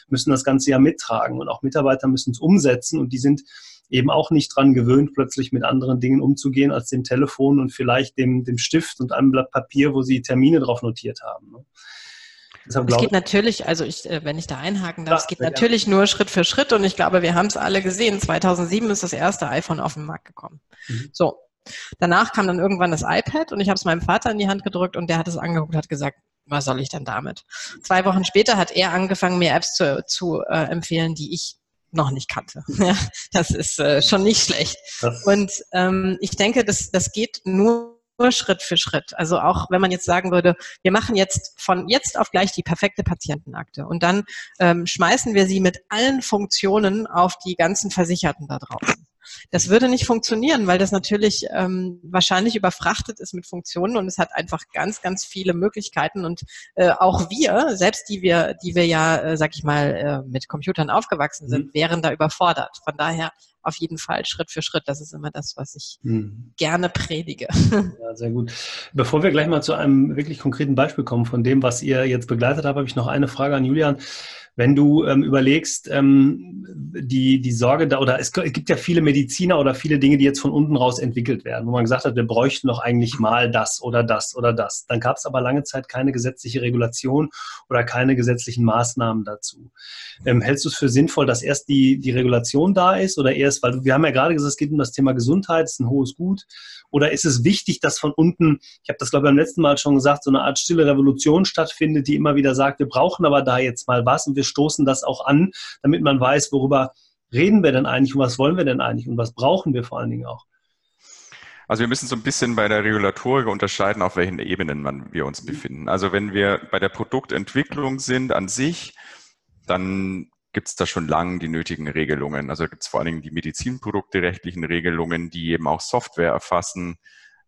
müssen das Ganze ja mittragen und auch Mitarbeiter müssen es umsetzen und die sind eben auch nicht dran gewöhnt, plötzlich mit anderen Dingen umzugehen als dem Telefon und vielleicht dem, dem Stift und einem Blatt Papier, wo sie Termine drauf notiert haben. Deshalb es geht natürlich, also ich, äh, wenn ich da einhaken darf, ja, es geht natürlich gerne. nur Schritt für Schritt und ich glaube, wir haben es alle gesehen. 2007 ist das erste iPhone auf den Markt gekommen. Mhm. So. Danach kam dann irgendwann das iPad und ich habe es meinem Vater in die Hand gedrückt und der hat es angeguckt und hat gesagt, was soll ich denn damit? Zwei Wochen später hat er angefangen, mir Apps zu, zu äh, empfehlen, die ich noch nicht kannte. Ja, das ist äh, schon nicht schlecht. Und ähm, ich denke, das, das geht nur Schritt für Schritt. Also auch wenn man jetzt sagen würde, wir machen jetzt von jetzt auf gleich die perfekte Patientenakte und dann ähm, schmeißen wir sie mit allen Funktionen auf die ganzen Versicherten da draußen. Das würde nicht funktionieren, weil das natürlich ähm, wahrscheinlich überfrachtet ist mit Funktionen und es hat einfach ganz, ganz viele Möglichkeiten und äh, auch wir, selbst die wir, die wir ja, äh, sag ich mal, äh, mit Computern aufgewachsen sind, mhm. wären da überfordert. Von daher auf jeden Fall Schritt für Schritt. Das ist immer das, was ich mhm. gerne predige. Ja, sehr gut. Bevor wir gleich mal zu einem wirklich konkreten Beispiel kommen von dem, was ihr jetzt begleitet habt, habe ich noch eine Frage an Julian. Wenn du ähm, überlegst, ähm, die, die Sorge da, oder es gibt ja viele Mediziner oder viele Dinge, die jetzt von unten raus entwickelt werden, wo man gesagt hat, wir bräuchten doch eigentlich mal das oder das oder das. Dann gab es aber lange Zeit keine gesetzliche Regulation oder keine gesetzlichen Maßnahmen dazu. Ähm, hältst du es für sinnvoll, dass erst die, die Regulation da ist oder erst, weil wir haben ja gerade gesagt, es geht um das Thema Gesundheit, ist ein hohes Gut. Oder ist es wichtig, dass von unten, ich habe das glaube ich beim letzten Mal schon gesagt, so eine Art stille Revolution stattfindet, die immer wieder sagt, wir brauchen aber da jetzt mal was und wir wir stoßen das auch an, damit man weiß, worüber reden wir denn eigentlich und was wollen wir denn eigentlich und was brauchen wir vor allen Dingen auch. Also wir müssen so ein bisschen bei der Regulatorik unterscheiden, auf welchen Ebenen man, wir uns befinden. Also wenn wir bei der Produktentwicklung sind an sich, dann gibt es da schon lange die nötigen Regelungen. Also gibt es vor allen Dingen die Medizinprodukte rechtlichen Regelungen, die eben auch Software erfassen.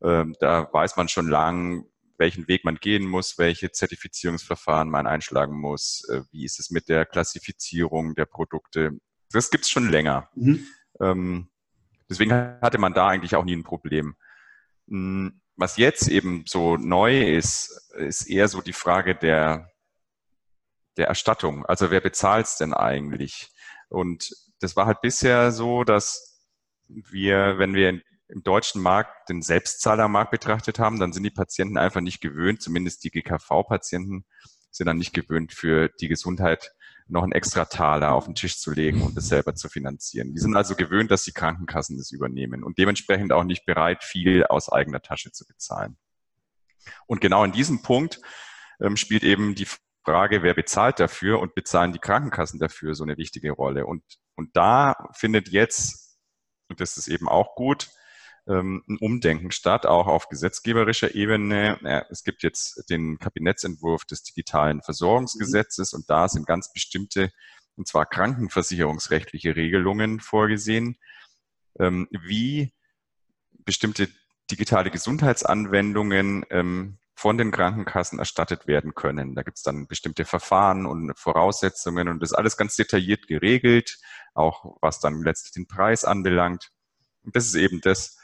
Ähm, da weiß man schon lang, welchen Weg man gehen muss, welche Zertifizierungsverfahren man einschlagen muss, äh, wie ist es mit der Klassifizierung der Produkte. Das gibt es schon länger. Mhm. Ähm, deswegen hatte man da eigentlich auch nie ein Problem. Hm, was jetzt eben so neu ist, ist eher so die Frage der der Erstattung. Also wer bezahlt es denn eigentlich? Und das war halt bisher so, dass wir, wenn wir im deutschen Markt den Selbstzahlermarkt betrachtet haben, dann sind die Patienten einfach nicht gewöhnt, zumindest die GKV-Patienten sind dann nicht gewöhnt, für die Gesundheit noch einen extra Taler auf den Tisch zu legen und das selber zu finanzieren. Die sind also gewöhnt, dass die Krankenkassen das übernehmen und dementsprechend auch nicht bereit, viel aus eigener Tasche zu bezahlen. Und genau in diesem Punkt ähm, spielt eben die Frage, wer bezahlt dafür und bezahlen die Krankenkassen dafür so eine wichtige Rolle. Und, und da findet jetzt, und das ist eben auch gut, ähm, ein Umdenken statt, auch auf gesetzgeberischer Ebene. Es gibt jetzt den Kabinettsentwurf des digitalen Versorgungsgesetzes und da sind ganz bestimmte, und zwar krankenversicherungsrechtliche Regelungen vorgesehen, ähm, wie bestimmte digitale Gesundheitsanwendungen ähm, von den Krankenkassen erstattet werden können. Da gibt es dann bestimmte Verfahren und Voraussetzungen und das alles ganz detailliert geregelt, auch was dann letztlich den Preis anbelangt. Und das ist eben das,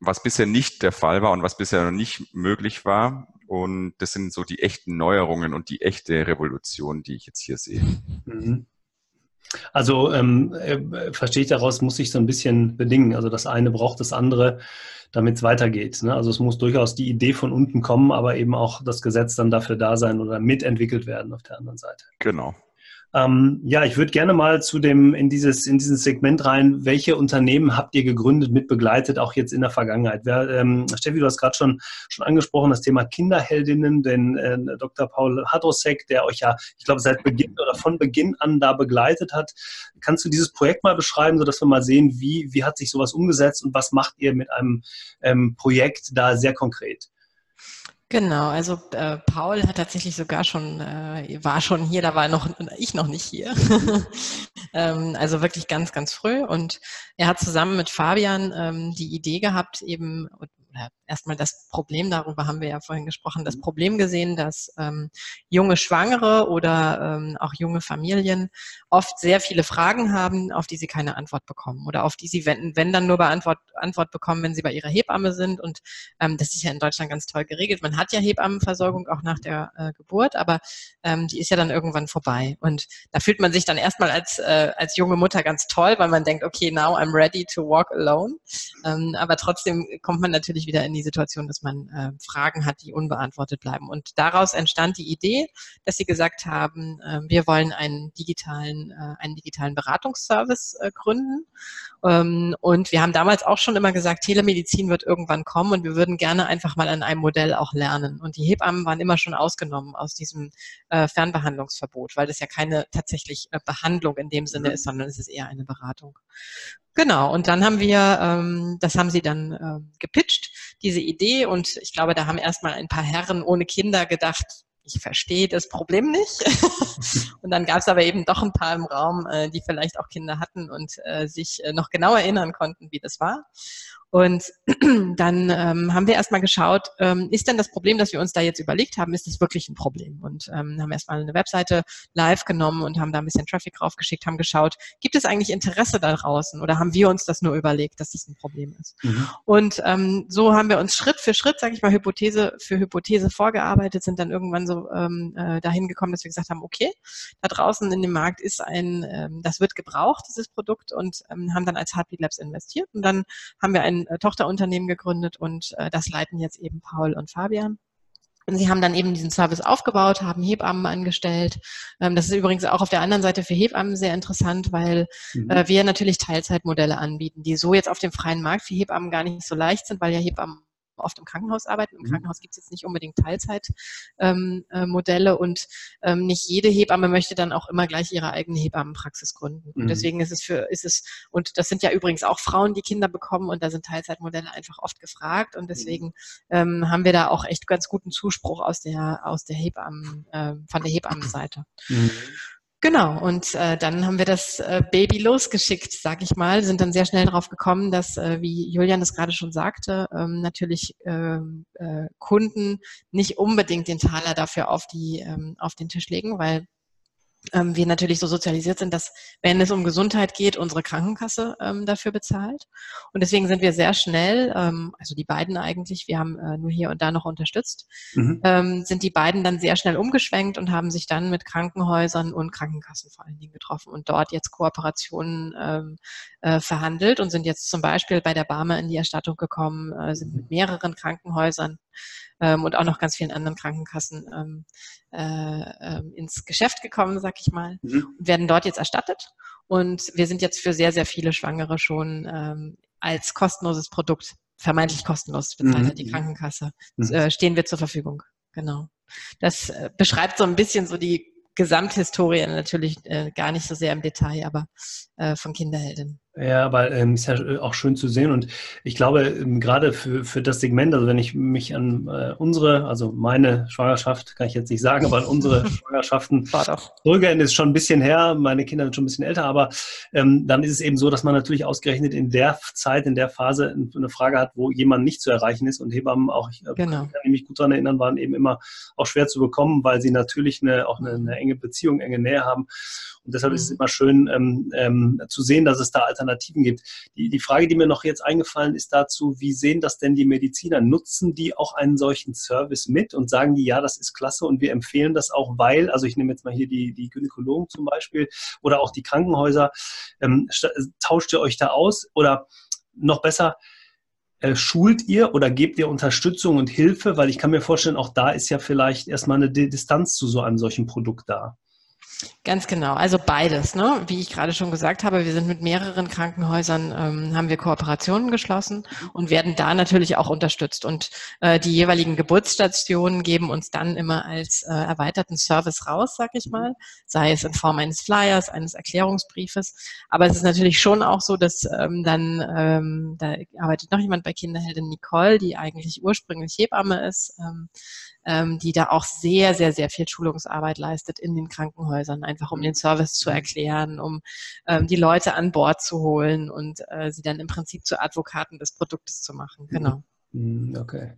was bisher nicht der Fall war und was bisher noch nicht möglich war. Und das sind so die echten Neuerungen und die echte Revolution, die ich jetzt hier sehe. Mhm. Also ähm, äh, verstehe ich daraus, muss ich so ein bisschen bedingen. Also das eine braucht das andere damit es weitergeht. Ne? Also es muss durchaus die Idee von unten kommen, aber eben auch das Gesetz dann dafür da sein oder mitentwickelt werden auf der anderen Seite. Genau. Ähm, ja, ich würde gerne mal zu dem, in dieses, in dieses Segment rein, welche Unternehmen habt ihr gegründet, mit begleitet, auch jetzt in der Vergangenheit? Wer, ähm, Steffi, du hast gerade schon, schon angesprochen, das Thema Kinderheldinnen, denn äh, Dr. Paul Hadrosek, der euch ja, ich glaube, seit Beginn oder von Beginn an da begleitet hat. Kannst du dieses Projekt mal beschreiben, sodass wir mal sehen, wie, wie hat sich sowas umgesetzt und was macht ihr mit einem ähm, Projekt da sehr konkret? Genau, also äh, Paul hat tatsächlich sogar schon, äh, war schon hier, da war noch ich noch nicht hier. ähm, also wirklich ganz, ganz früh. Und er hat zusammen mit Fabian ähm, die Idee gehabt, eben erstmal das Problem, darüber haben wir ja vorhin gesprochen, das mhm. Problem gesehen, dass ähm, junge Schwangere oder ähm, auch junge Familien oft sehr viele Fragen haben, auf die sie keine Antwort bekommen oder auf die sie, wenn, wenn dann nur Beantwort, Antwort bekommen, wenn sie bei ihrer Hebamme sind. Und ähm, das ist ja in Deutschland ganz toll geregelt. Man hat ja Hebammenversorgung auch nach der äh, Geburt, aber ähm, die ist ja dann irgendwann vorbei. Und da fühlt man sich dann erstmal als, äh, als junge Mutter ganz toll, weil man denkt, okay, now I'm ready to walk alone. Ähm, aber trotzdem kommt man natürlich wieder in die Situation, dass man äh, Fragen hat, die unbeantwortet bleiben. Und daraus entstand die Idee, dass sie gesagt haben, äh, wir wollen einen digitalen, äh, einen digitalen Beratungsservice äh, gründen. Ähm, und wir haben damals auch schon immer gesagt, Telemedizin wird irgendwann kommen und wir würden gerne einfach mal an einem Modell auch lernen. Und die Hebammen waren immer schon ausgenommen aus diesem äh, Fernbehandlungsverbot, weil das ja keine tatsächlich äh, Behandlung in dem Sinne mhm. ist, sondern es ist eher eine Beratung. Genau, und dann haben wir, ähm, das haben sie dann äh, gepitcht, diese Idee. Und ich glaube, da haben erstmal ein paar Herren ohne Kinder gedacht, ich verstehe das Problem nicht. und dann gab es aber eben doch ein paar im Raum, äh, die vielleicht auch Kinder hatten und äh, sich äh, noch genau erinnern konnten, wie das war. Und dann ähm, haben wir erstmal geschaut, ähm, ist denn das Problem, das wir uns da jetzt überlegt haben, ist das wirklich ein Problem? Und ähm, haben erstmal eine Webseite live genommen und haben da ein bisschen Traffic raufgeschickt, haben geschaut, gibt es eigentlich Interesse da draußen oder haben wir uns das nur überlegt, dass das ein Problem ist? Mhm. Und ähm, so haben wir uns Schritt für Schritt, sage ich mal, Hypothese für Hypothese vorgearbeitet, sind dann irgendwann so ähm, äh, dahin gekommen, dass wir gesagt haben, okay, da draußen in dem Markt ist ein, ähm, das wird gebraucht, dieses Produkt und ähm, haben dann als Heartbeat Labs investiert und dann haben wir ein äh, Tochterunternehmen gegründet und äh, das leiten jetzt eben Paul und Fabian. Und sie haben dann eben diesen Service aufgebaut, haben Hebammen angestellt. Ähm, das ist übrigens auch auf der anderen Seite für Hebammen sehr interessant, weil mhm. äh, wir natürlich Teilzeitmodelle anbieten, die so jetzt auf dem freien Markt für Hebammen gar nicht so leicht sind, weil ja Hebammen oft im Krankenhaus arbeiten. Im mhm. Krankenhaus gibt es jetzt nicht unbedingt Teilzeitmodelle ähm, äh, und ähm, nicht jede Hebamme möchte dann auch immer gleich ihre eigene Hebammenpraxis gründen. Mhm. Und deswegen ist es für, ist es, und das sind ja übrigens auch Frauen, die Kinder bekommen und da sind Teilzeitmodelle einfach oft gefragt und deswegen ähm, haben wir da auch echt ganz guten Zuspruch aus der, aus der Hebammen, äh, von der Hebammenseite. Mhm. Genau, und äh, dann haben wir das äh, Baby losgeschickt, sag ich mal, sind dann sehr schnell darauf gekommen, dass, äh, wie Julian es gerade schon sagte, ähm, natürlich ähm, äh, Kunden nicht unbedingt den Taler dafür auf, die, ähm, auf den Tisch legen, weil ähm, wir natürlich so sozialisiert sind, dass wenn es um Gesundheit geht, unsere Krankenkasse ähm, dafür bezahlt. Und deswegen sind wir sehr schnell, ähm, also die beiden eigentlich, wir haben äh, nur hier und da noch unterstützt, mhm. ähm, sind die beiden dann sehr schnell umgeschwenkt und haben sich dann mit Krankenhäusern und Krankenkassen vor allen Dingen getroffen und dort jetzt Kooperationen ähm, äh, verhandelt und sind jetzt zum Beispiel bei der Barmer in die Erstattung gekommen, äh, sind mit mehreren Krankenhäusern ähm, und auch noch ganz vielen anderen Krankenkassen ähm, äh, äh, ins Geschäft gekommen, sag ich mal, mhm. und werden dort jetzt erstattet. Und wir sind jetzt für sehr, sehr viele Schwangere schon ähm, als kostenloses Produkt, vermeintlich kostenlos bezahlt mhm. hat die Krankenkasse, mhm. äh, stehen wir zur Verfügung. Genau. Das äh, beschreibt so ein bisschen so die Gesamthistorie natürlich äh, gar nicht so sehr im Detail, aber äh, von Kinderheldin. Ja, aber ähm, ist ja äh, auch schön zu sehen. Und ich glaube, ähm, gerade für, für das Segment, also wenn ich mich an äh, unsere, also meine Schwangerschaft, kann ich jetzt nicht sagen, aber an unsere Schwangerschaften zurückerinnere, ist schon ein bisschen her, meine Kinder sind schon ein bisschen älter, aber ähm, dann ist es eben so, dass man natürlich ausgerechnet in der Zeit, in der Phase eine Frage hat, wo jemand nicht zu erreichen ist. Und Hebammen auch, ich genau. kann mich gut daran erinnern, waren eben immer auch schwer zu bekommen, weil sie natürlich eine, auch eine, eine enge Beziehung, enge Nähe haben und deshalb ist es mhm. immer schön ähm, ähm, zu sehen, dass es da Alternativen gibt. Die, die Frage, die mir noch jetzt eingefallen ist dazu, wie sehen das denn die Mediziner? Nutzen die auch einen solchen Service mit und sagen die, ja, das ist klasse und wir empfehlen das auch, weil, also ich nehme jetzt mal hier die, die Gynäkologen zum Beispiel oder auch die Krankenhäuser, ähm, tauscht ihr euch da aus oder noch besser, äh, schult ihr oder gebt ihr Unterstützung und Hilfe? Weil ich kann mir vorstellen, auch da ist ja vielleicht erstmal eine Distanz zu so einem solchen Produkt da. Ganz genau, also beides. Ne? Wie ich gerade schon gesagt habe, wir sind mit mehreren Krankenhäusern, ähm, haben wir Kooperationen geschlossen und werden da natürlich auch unterstützt. Und äh, die jeweiligen Geburtsstationen geben uns dann immer als äh, erweiterten Service raus, sag ich mal, sei es in Form eines Flyers, eines Erklärungsbriefes. Aber es ist natürlich schon auch so, dass ähm, dann, ähm, da arbeitet noch jemand bei Kinderheldin Nicole, die eigentlich ursprünglich Hebamme ist. Ähm, ähm, die da auch sehr, sehr, sehr viel Schulungsarbeit leistet in den Krankenhäusern, einfach um den Service zu erklären, um ähm, die Leute an Bord zu holen und äh, sie dann im Prinzip zu Advokaten des Produktes zu machen. Genau. Mhm, okay.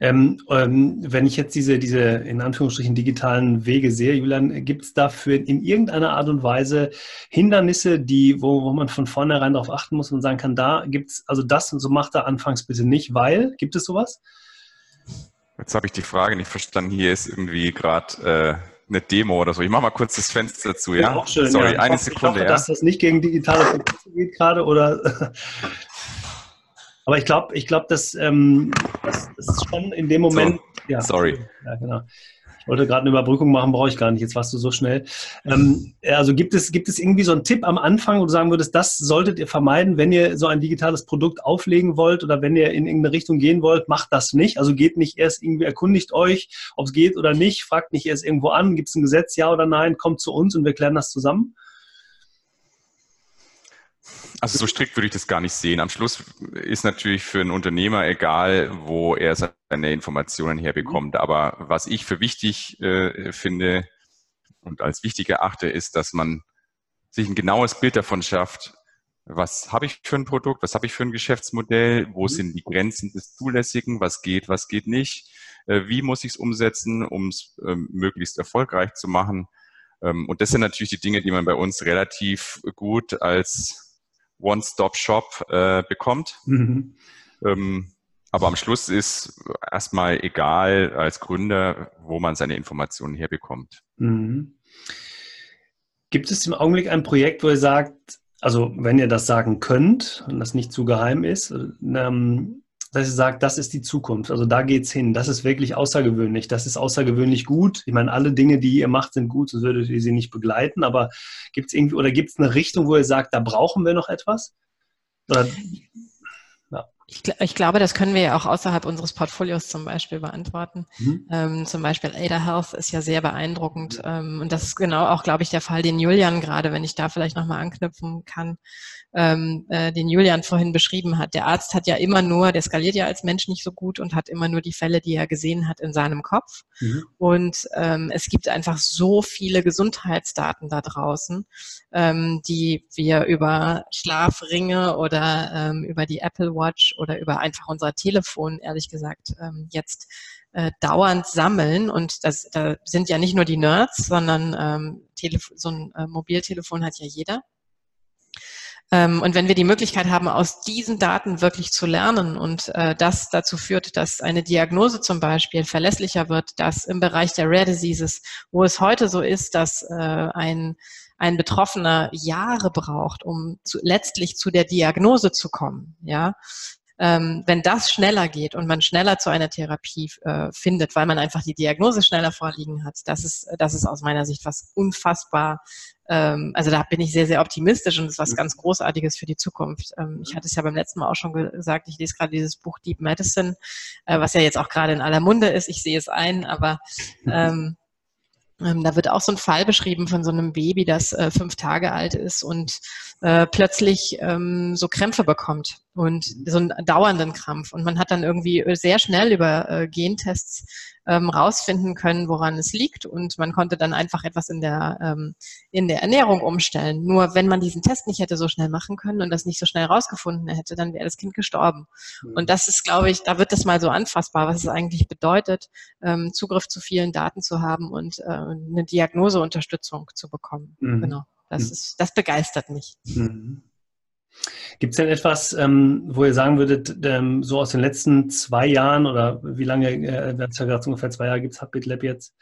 Ähm, ähm, wenn ich jetzt diese, diese in Anführungsstrichen digitalen Wege sehe, Julian, gibt es dafür in irgendeiner Art und Weise Hindernisse, die, wo, wo man von vornherein darauf achten muss und sagen kann, da gibt es, also das und so macht er anfangs bitte nicht, weil, gibt es sowas? Jetzt habe ich die Frage nicht verstanden. Hier ist irgendwie gerade äh, eine Demo oder so. Ich mache mal kurz das Fenster zu, ja? Auch schön, Sorry, ja. eine hoffe, Sekunde. Ich hoffe, ja. dass das nicht gegen digitale Prozesse geht gerade oder. Aber ich glaube, ich glaube, dass ähm, das, das, ist schon in dem Moment. So, ja, sorry. Ja, genau. Wollte gerade eine Überbrückung machen, brauche ich gar nicht. Jetzt warst du so schnell. Ähm, also gibt es, gibt es irgendwie so einen Tipp am Anfang, wo du sagen würdest, das solltet ihr vermeiden, wenn ihr so ein digitales Produkt auflegen wollt oder wenn ihr in irgendeine Richtung gehen wollt, macht das nicht. Also geht nicht erst irgendwie, erkundigt euch, ob es geht oder nicht, fragt nicht erst irgendwo an, gibt es ein Gesetz, ja oder nein, kommt zu uns und wir klären das zusammen. Also so strikt würde ich das gar nicht sehen. Am Schluss ist natürlich für einen Unternehmer egal, wo er seine Informationen herbekommt. Aber was ich für wichtig äh, finde und als wichtig erachte, ist, dass man sich ein genaues Bild davon schafft, was habe ich für ein Produkt, was habe ich für ein Geschäftsmodell, wo mhm. sind die Grenzen des Zulässigen, was geht, was geht nicht, äh, wie muss ich es umsetzen, um es äh, möglichst erfolgreich zu machen. Ähm, und das sind natürlich die Dinge, die man bei uns relativ gut als One-Stop-Shop äh, bekommt. Mhm. Ähm, aber am Schluss ist erstmal egal als Gründer, wo man seine Informationen herbekommt. Mhm. Gibt es im Augenblick ein Projekt, wo ihr sagt, also wenn ihr das sagen könnt und das nicht zu geheim ist, ähm, dass ihr sagt, das ist die Zukunft. Also da geht's hin. Das ist wirklich außergewöhnlich. Das ist außergewöhnlich gut. Ich meine, alle Dinge, die ihr macht, sind gut, sonst würdet ihr sie nicht begleiten. Aber gibt es irgendwie oder gibt es eine Richtung, wo ihr sagt, da brauchen wir noch etwas? Oder. Ich, ich, glaube, das können wir ja auch außerhalb unseres Portfolios zum Beispiel beantworten. Mhm. Ähm, zum Beispiel Ada Health ist ja sehr beeindruckend. Ähm, und das ist genau auch, glaube ich, der Fall, den Julian gerade, wenn ich da vielleicht nochmal anknüpfen kann, ähm, äh, den Julian vorhin beschrieben hat. Der Arzt hat ja immer nur, der skaliert ja als Mensch nicht so gut und hat immer nur die Fälle, die er gesehen hat, in seinem Kopf. Mhm. Und ähm, es gibt einfach so viele Gesundheitsdaten da draußen, ähm, die wir über Schlafringe oder ähm, über die Apple Watch oder über einfach unser Telefon, ehrlich gesagt, ähm, jetzt äh, dauernd sammeln. Und das, da sind ja nicht nur die Nerds, sondern ähm, Telef so ein äh, Mobiltelefon hat ja jeder. Ähm, und wenn wir die Möglichkeit haben, aus diesen Daten wirklich zu lernen und äh, das dazu führt, dass eine Diagnose zum Beispiel verlässlicher wird, dass im Bereich der Rare Diseases, wo es heute so ist, dass äh, ein ein Betroffener Jahre braucht, um zu, letztlich zu der Diagnose zu kommen, ja, wenn das schneller geht und man schneller zu einer Therapie äh, findet, weil man einfach die Diagnose schneller vorliegen hat, das ist, das ist aus meiner Sicht was unfassbar ähm, also da bin ich sehr, sehr optimistisch und das ist was ganz Großartiges für die Zukunft. Ähm, ich hatte es ja beim letzten Mal auch schon gesagt, ich lese gerade dieses Buch Deep Medicine, äh, was ja jetzt auch gerade in aller Munde ist. Ich sehe es ein, aber ähm, ähm, da wird auch so ein Fall beschrieben von so einem Baby, das äh, fünf Tage alt ist und äh, plötzlich ähm, so Krämpfe bekommt und so einen dauernden Krampf. Und man hat dann irgendwie sehr schnell über äh, Gentests ähm, rausfinden können, woran es liegt. Und man konnte dann einfach etwas in der, ähm, in der Ernährung umstellen. Nur wenn man diesen Test nicht hätte so schnell machen können und das nicht so schnell rausgefunden hätte, dann wäre das Kind gestorben. Mhm. Und das ist, glaube ich, da wird das mal so anfassbar, was es eigentlich bedeutet, ähm, Zugriff zu vielen Daten zu haben und äh, eine Diagnoseunterstützung zu bekommen. Mhm. Genau. Das, mhm. ist, das begeistert mich. Mhm. Gibt es denn etwas, ähm, wo ihr sagen würdet, ähm, so aus den letzten zwei Jahren oder wie lange, äh, ja gerade ungefähr zwei Jahre gibt es Heartbeat jetzt,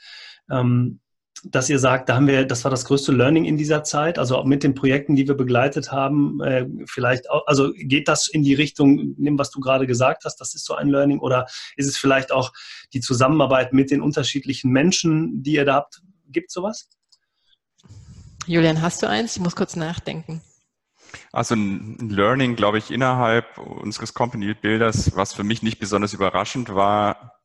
ähm, dass ihr sagt, da haben wir, das war das größte Learning in dieser Zeit, also auch mit den Projekten, die wir begleitet haben, äh, vielleicht auch, also geht das in die Richtung, nimm, was du gerade gesagt hast, das ist so ein Learning, oder ist es vielleicht auch die Zusammenarbeit mit den unterschiedlichen Menschen, die ihr da habt? Gibt sowas? Julian, hast du eins? Ich muss kurz nachdenken. Also ein Learning, glaube ich, innerhalb unseres Company-Bilders, was für mich nicht besonders überraschend war,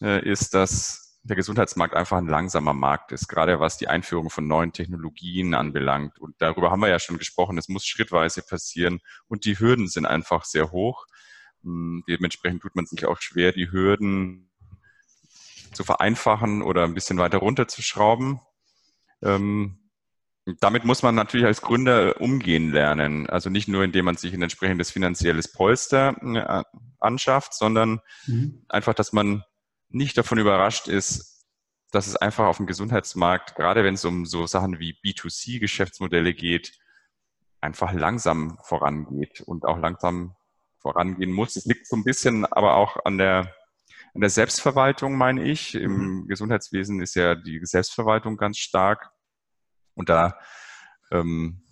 äh, ist, dass der Gesundheitsmarkt einfach ein langsamer Markt ist, gerade was die Einführung von neuen Technologien anbelangt. Und darüber haben wir ja schon gesprochen, es muss schrittweise passieren und die Hürden sind einfach sehr hoch. Hm, dementsprechend tut man sich auch schwer, die Hürden zu vereinfachen oder ein bisschen weiter runterzuschrauben. Ähm, damit muss man natürlich als Gründer umgehen lernen. Also nicht nur, indem man sich ein entsprechendes finanzielles Polster äh, anschafft, sondern mhm. einfach, dass man nicht davon überrascht ist, dass es einfach auf dem Gesundheitsmarkt, gerade wenn es um so Sachen wie B2C-Geschäftsmodelle geht, einfach langsam vorangeht und auch langsam vorangehen muss. Es liegt so ein bisschen aber auch an der, an der Selbstverwaltung, meine ich. Im mhm. Gesundheitswesen ist ja die Selbstverwaltung ganz stark und da ähm,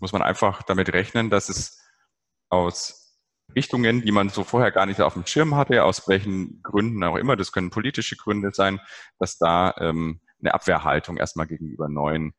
muss man einfach damit rechnen, dass es aus Richtungen, die man so vorher gar nicht auf dem Schirm hatte, aus welchen Gründen auch immer, das können politische Gründe sein, dass da ähm, eine Abwehrhaltung erstmal gegenüber neuen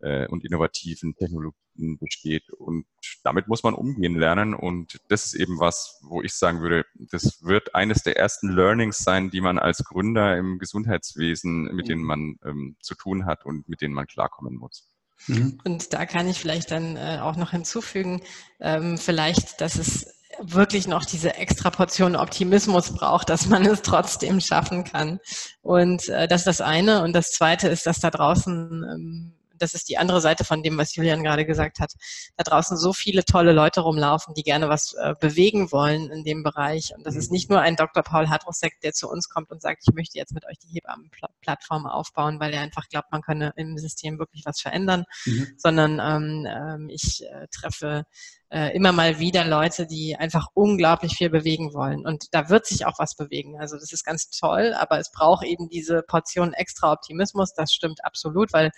äh, und innovativen Technologien besteht. Und damit muss man umgehen lernen. Und das ist eben was, wo ich sagen würde, das wird eines der ersten Learnings sein, die man als Gründer im Gesundheitswesen, mit denen man ähm, zu tun hat und mit denen man klarkommen muss. Mhm. Und da kann ich vielleicht dann äh, auch noch hinzufügen, ähm, vielleicht, dass es wirklich noch diese extra Portion Optimismus braucht, dass man es trotzdem schaffen kann. Und äh, das ist das eine. Und das zweite ist, dass da draußen ähm, das ist die andere Seite von dem, was Julian gerade gesagt hat, da draußen so viele tolle Leute rumlaufen, die gerne was äh, bewegen wollen in dem Bereich. Und das ist nicht nur ein Dr. Paul Hadrosek, der zu uns kommt und sagt, ich möchte jetzt mit euch die Hebammenplattform aufbauen, weil er einfach glaubt, man könne im System wirklich was verändern, mhm. sondern ähm, ähm ich äh, treffe äh, immer mal wieder Leute, die einfach unglaublich viel bewegen wollen. Und da wird sich auch was bewegen. Also das ist ganz toll, aber es braucht eben diese Portion extra Optimismus. Das stimmt absolut, weil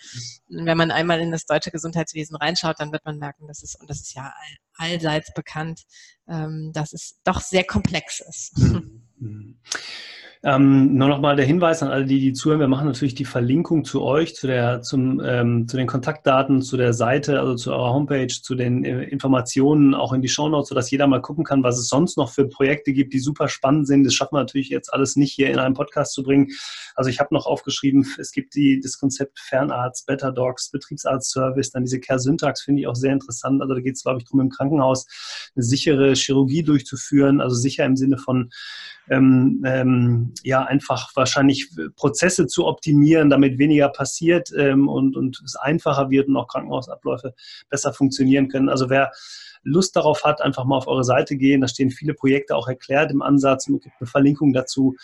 wenn man einmal in das deutsche Gesundheitswesen reinschaut, dann wird man merken, dass es, und das ist ja all, allseits bekannt, ähm, dass es doch sehr komplex ist. Mhm. Ähm, nur nochmal der Hinweis an alle, die, die zuhören. Wir machen natürlich die Verlinkung zu euch, zu, der, zum, ähm, zu den Kontaktdaten, zu der Seite, also zu eurer Homepage, zu den äh, Informationen auch in die Shownotes, sodass jeder mal gucken kann, was es sonst noch für Projekte gibt, die super spannend sind. Das schaffen wir natürlich jetzt alles nicht hier in einem Podcast zu bringen. Also ich habe noch aufgeschrieben, es gibt die, das Konzept Fernarzt, Better Docs, Betriebsarztservice, dann diese Care-Syntax finde ich auch sehr interessant. Also da geht es, glaube ich, darum, im Krankenhaus eine sichere Chirurgie durchzuführen, also sicher im Sinne von ähm, ähm, ja einfach wahrscheinlich Prozesse zu optimieren, damit weniger passiert ähm, und, und es einfacher wird und auch Krankenhausabläufe besser funktionieren können. Also wer Lust darauf hat, einfach mal auf eure Seite gehen. Da stehen viele Projekte auch erklärt im Ansatz und gibt eine Verlinkung dazu.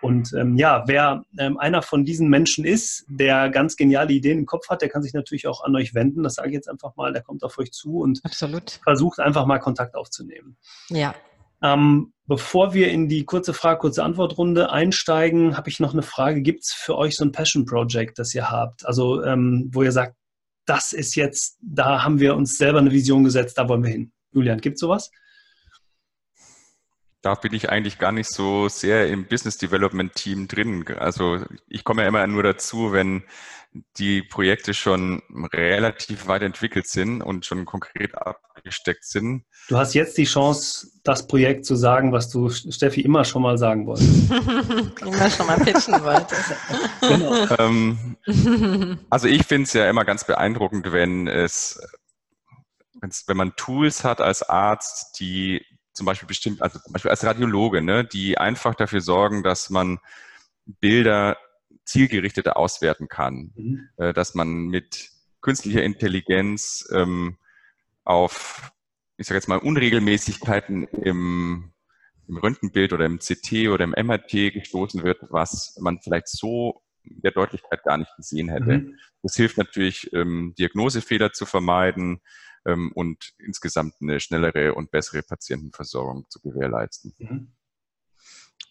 Und ähm, ja, wer ähm, einer von diesen Menschen ist, der ganz geniale Ideen im Kopf hat, der kann sich natürlich auch an euch wenden. Das sage ich jetzt einfach mal. Der kommt auf euch zu und Absolut. versucht einfach mal Kontakt aufzunehmen. Ja, ähm, bevor wir in die kurze Frage, kurze Antwortrunde einsteigen, habe ich noch eine Frage. Gibt es für euch so ein Passion Project, das ihr habt? Also, ähm, wo ihr sagt, das ist jetzt, da haben wir uns selber eine Vision gesetzt, da wollen wir hin. Julian, gibt es sowas? Da bin ich eigentlich gar nicht so sehr im Business Development Team drin. Also ich komme ja immer nur dazu, wenn die Projekte schon relativ weit entwickelt sind und schon konkret abgesteckt sind. Du hast jetzt die Chance, das Projekt zu sagen, was du Steffi immer schon mal sagen wolltest. immer schon mal pitchen wolltest. genau. ähm, also ich finde es ja immer ganz beeindruckend, wenn es, wenn man Tools hat als Arzt, die zum Beispiel bestimmt, also zum Beispiel als Radiologe, ne, die einfach dafür sorgen, dass man Bilder zielgerichteter auswerten kann, mhm. äh, dass man mit künstlicher Intelligenz ähm, auf, ich sage jetzt mal, Unregelmäßigkeiten im, im Röntgenbild oder im CT oder im MRT gestoßen wird, was man vielleicht so in der Deutlichkeit gar nicht gesehen hätte. Mhm. Das hilft natürlich, ähm, Diagnosefehler zu vermeiden, ähm, und insgesamt eine schnellere und bessere Patientenversorgung zu gewährleisten. Mhm.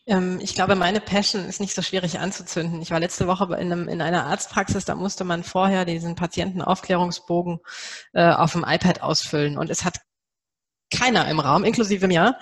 Ähm, ich glaube, meine Passion ist nicht so schwierig anzuzünden. Ich war letzte Woche in, einem, in einer Arztpraxis, da musste man vorher diesen Patientenaufklärungsbogen äh, auf dem iPad ausfüllen und es hat keiner im Raum, inklusive mir,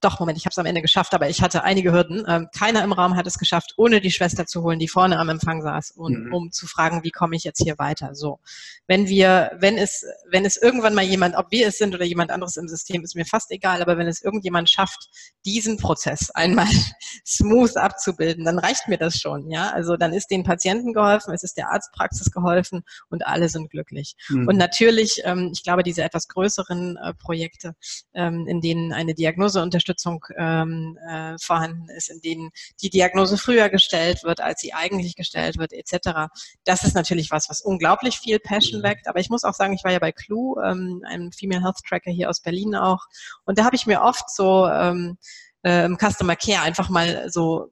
doch, Moment, ich habe es am Ende geschafft, aber ich hatte einige Hürden. Ähm, keiner im Raum hat es geschafft, ohne die Schwester zu holen, die vorne am Empfang saß, und, mhm. um zu fragen, wie komme ich jetzt hier weiter. So, wenn wir, wenn es, wenn es irgendwann mal jemand, ob wir es sind oder jemand anderes im System, ist mir fast egal, aber wenn es irgendjemand schafft, diesen Prozess einmal smooth abzubilden, dann reicht mir das schon. Ja, also dann ist den Patienten geholfen, es ist der Arztpraxis geholfen und alle sind glücklich. Mhm. Und natürlich, ähm, ich glaube, diese etwas größeren äh, Projekte, ähm, in denen eine Diagnose unterstützt Unterstützung ähm, äh, vorhanden ist, in denen die Diagnose früher gestellt wird, als sie eigentlich gestellt wird, etc. Das ist natürlich was, was unglaublich viel Passion mhm. weckt. Aber ich muss auch sagen, ich war ja bei Clue, ähm, einem Female Health Tracker hier aus Berlin auch, und da habe ich mir oft so ähm, äh, im Customer Care einfach mal so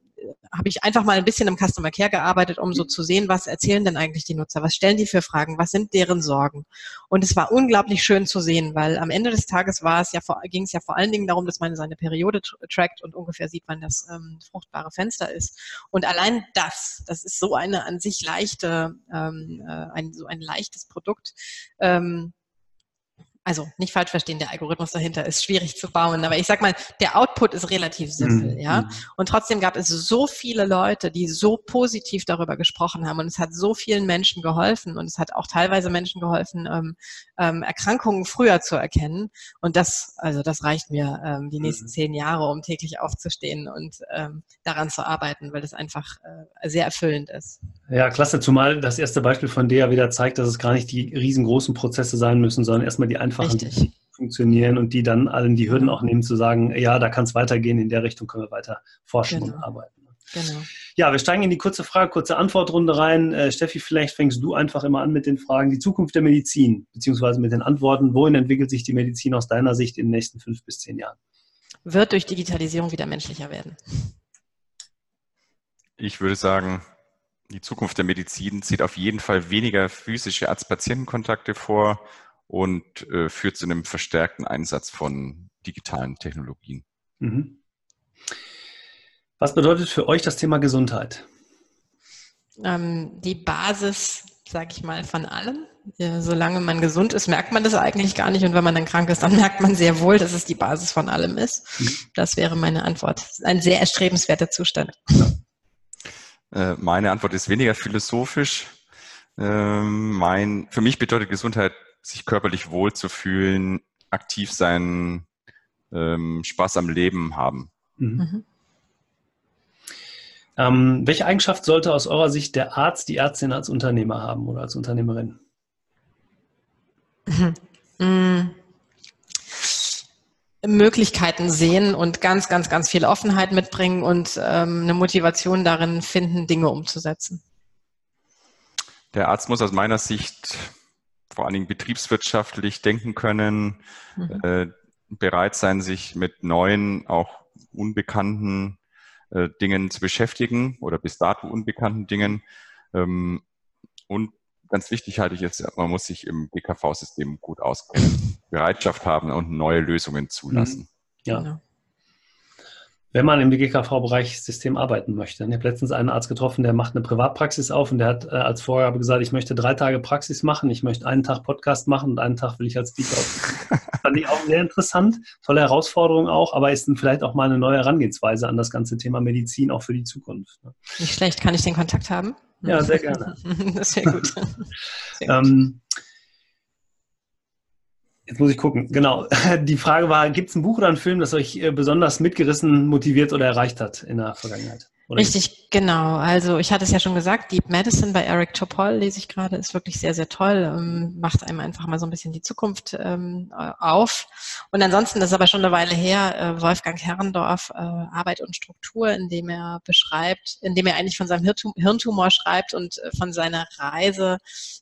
habe ich einfach mal ein bisschen im Customer Care gearbeitet, um so zu sehen, was erzählen denn eigentlich die Nutzer, was stellen die für Fragen, was sind deren Sorgen. Und es war unglaublich schön zu sehen, weil am Ende des Tages war es ja ging es ja vor allen Dingen darum, dass man seine Periode trackt und ungefähr sieht, wann das ähm, fruchtbare Fenster ist. Und allein das, das ist so eine an sich leichte, ähm, äh, ein, so ein leichtes Produkt. Ähm, also nicht falsch verstehen, der Algorithmus dahinter ist schwierig zu bauen, aber ich sag mal, der Output ist relativ simpel, mhm. ja. Mhm. Und trotzdem gab es so viele Leute, die so positiv darüber gesprochen haben und es hat so vielen Menschen geholfen und es hat auch teilweise Menschen geholfen, ähm, ähm, Erkrankungen früher zu erkennen. Und das, also das reicht mir ähm, die nächsten mhm. zehn Jahre, um täglich aufzustehen und ähm, daran zu arbeiten, weil das einfach äh, sehr erfüllend ist. Ja, klasse, zumal das erste Beispiel von dir wieder zeigt, dass es gar nicht die riesengroßen Prozesse sein müssen, sondern erstmal die einfachen einfachen Richtig. funktionieren und die dann allen die Hürden auch nehmen, zu sagen, ja, da kann es weitergehen, in der Richtung können wir weiter forschen genau. und arbeiten. Genau. Ja, wir steigen in die kurze Frage, kurze Antwortrunde rein. Äh, Steffi, vielleicht fängst du einfach immer an mit den Fragen. Die Zukunft der Medizin, beziehungsweise mit den Antworten. Wohin entwickelt sich die Medizin aus deiner Sicht in den nächsten fünf bis zehn Jahren? Wird durch Digitalisierung wieder menschlicher werden. Ich würde sagen, die Zukunft der Medizin sieht auf jeden Fall weniger physische Arzt-Patienten-Kontakte vor und äh, führt zu einem verstärkten Einsatz von digitalen Technologien. Mhm. Was bedeutet für euch das Thema Gesundheit? Ähm, die Basis, sage ich mal, von allem. Ja, solange man gesund ist, merkt man das eigentlich gar nicht. Und wenn man dann krank ist, dann merkt man sehr wohl, dass es die Basis von allem ist. Mhm. Das wäre meine Antwort. Ein sehr erstrebenswerter Zustand. Ja. Äh, meine Antwort ist weniger philosophisch. Ähm, mein, für mich bedeutet Gesundheit, sich körperlich wohl zu fühlen, aktiv sein, ähm, Spaß am Leben haben. Mhm. mhm. Ähm, welche Eigenschaft sollte aus eurer Sicht der Arzt, die Ärztin als Unternehmer haben oder als Unternehmerin? Mhm. Möglichkeiten sehen und ganz, ganz, ganz viel Offenheit mitbringen und ähm, eine Motivation darin finden, Dinge umzusetzen. Der Arzt muss aus meiner Sicht vor allen Dingen betriebswirtschaftlich denken können, mhm. äh, bereit sein, sich mit neuen, auch unbekannten äh, Dingen zu beschäftigen oder bis dato unbekannten Dingen. Ähm, und ganz wichtig halte ich jetzt, man muss sich im GKV-System gut auskennen, Bereitschaft haben und neue Lösungen zulassen. Mhm. Ja. Wenn man im GKV-Bereich System arbeiten möchte. Ich habe letztens einen Arzt getroffen, der macht eine Privatpraxis auf und der hat äh, als Vorgabe gesagt, ich möchte drei Tage Praxis machen, ich möchte einen Tag Podcast machen und einen Tag will ich als Speaker auftreten. Fand ich auch sehr interessant, tolle Herausforderung auch, aber ist vielleicht auch mal eine neue Herangehensweise an das ganze Thema Medizin auch für die Zukunft. Ne? Nicht schlecht, kann ich den Kontakt haben? Ja, sehr gerne. das wäre gut. Sehr gut. Ähm, Jetzt muss ich gucken. Genau. Die Frage war, gibt es ein Buch oder einen Film, das euch äh, besonders mitgerissen, motiviert oder erreicht hat in der Vergangenheit? Oder Richtig, genau. Also ich hatte es ja schon gesagt, Deep Medicine bei Eric Topol lese ich gerade, ist wirklich sehr, sehr toll, ähm, macht einem einfach mal so ein bisschen die Zukunft ähm, auf. Und ansonsten, das ist aber schon eine Weile her, äh, Wolfgang Herrendorf, äh, Arbeit und Struktur, in dem er beschreibt, in dem er eigentlich von seinem Hirntumor schreibt und äh, von seiner Reise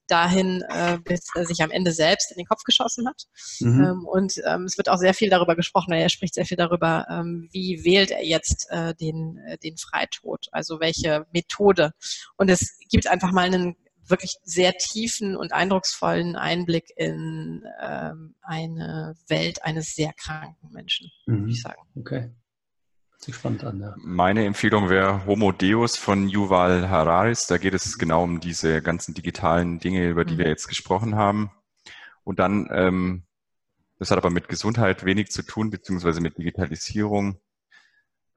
dahin, äh, bis er sich am Ende selbst in den Kopf geschossen hat. Mhm. Ähm, und ähm, es wird auch sehr viel darüber gesprochen, er spricht sehr viel darüber, ähm, wie wählt er jetzt äh, den, äh, den Freitod Freitod, also welche Methode. Und es gibt einfach mal einen wirklich sehr tiefen und eindrucksvollen Einblick in ähm, eine Welt eines sehr kranken Menschen, mhm. würde ich sagen. Okay. Spannend an, ja. Meine Empfehlung wäre Homo Deus von Yuval Hararis. Da geht es genau um diese ganzen digitalen Dinge, über die mhm. wir jetzt gesprochen haben. Und dann, ähm, das hat aber mit Gesundheit wenig zu tun, beziehungsweise mit Digitalisierung.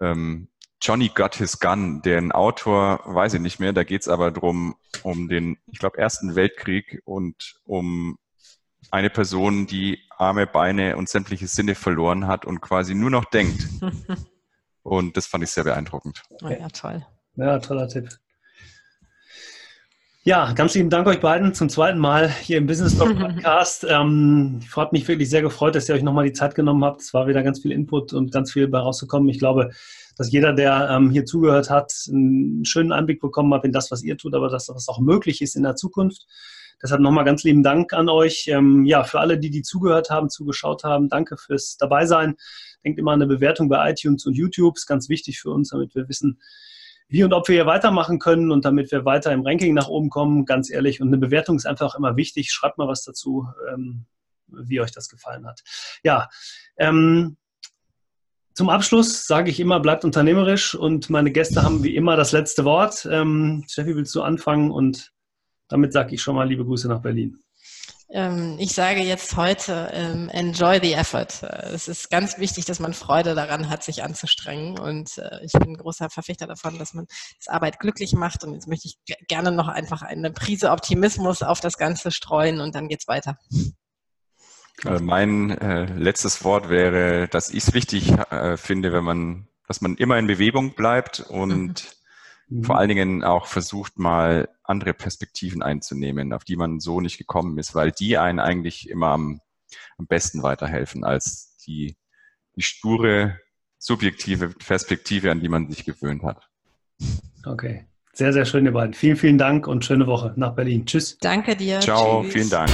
Ähm, Johnny Got His Gun, den Autor weiß ich nicht mehr, da geht es aber drum um den, ich glaube, Ersten Weltkrieg und um eine Person, die Arme, Beine und sämtliche Sinne verloren hat und quasi nur noch denkt. und das fand ich sehr beeindruckend. Oh ja, toll. Ja, toller Tipp. Ja, ganz lieben Dank euch beiden zum zweiten Mal hier im Business Talk Podcast. ähm, hat mich wirklich sehr gefreut, dass ihr euch nochmal die Zeit genommen habt. Es war wieder ganz viel Input und ganz viel bei rauszukommen. Ich glaube, dass jeder, der ähm, hier zugehört hat, einen schönen Einblick bekommen hat in das, was ihr tut, aber dass das auch möglich ist in der Zukunft. Deshalb nochmal ganz lieben Dank an euch. Ähm, ja, für alle, die, die zugehört haben, zugeschaut haben, danke fürs Dabeisein. Denkt immer an eine Bewertung bei iTunes und YouTube, ist ganz wichtig für uns, damit wir wissen, wie und ob wir hier weitermachen können und damit wir weiter im Ranking nach oben kommen, ganz ehrlich. Und eine Bewertung ist einfach immer wichtig. Schreibt mal was dazu, ähm, wie euch das gefallen hat. Ja, ähm, zum Abschluss sage ich immer, bleibt unternehmerisch und meine Gäste haben wie immer das letzte Wort. Ähm, Steffi, willst du anfangen? Und damit sage ich schon mal liebe Grüße nach Berlin. Ähm, ich sage jetzt heute, ähm, enjoy the effort. Es ist ganz wichtig, dass man Freude daran hat, sich anzustrengen. Und äh, ich bin ein großer Verfechter davon, dass man das Arbeit glücklich macht. Und jetzt möchte ich gerne noch einfach eine Prise Optimismus auf das Ganze streuen und dann geht's weiter. Also mein äh, letztes Wort wäre, dass ich es wichtig äh, finde, wenn man, dass man immer in Bewegung bleibt und mhm. vor allen Dingen auch versucht, mal andere Perspektiven einzunehmen, auf die man so nicht gekommen ist, weil die einen eigentlich immer am, am besten weiterhelfen als die, die sture, subjektive Perspektive, an die man sich gewöhnt hat. Okay. Sehr, sehr schön, ihr beiden. Vielen, vielen Dank und schöne Woche nach Berlin. Tschüss. Danke dir. Ciao, Tschüss. vielen Dank.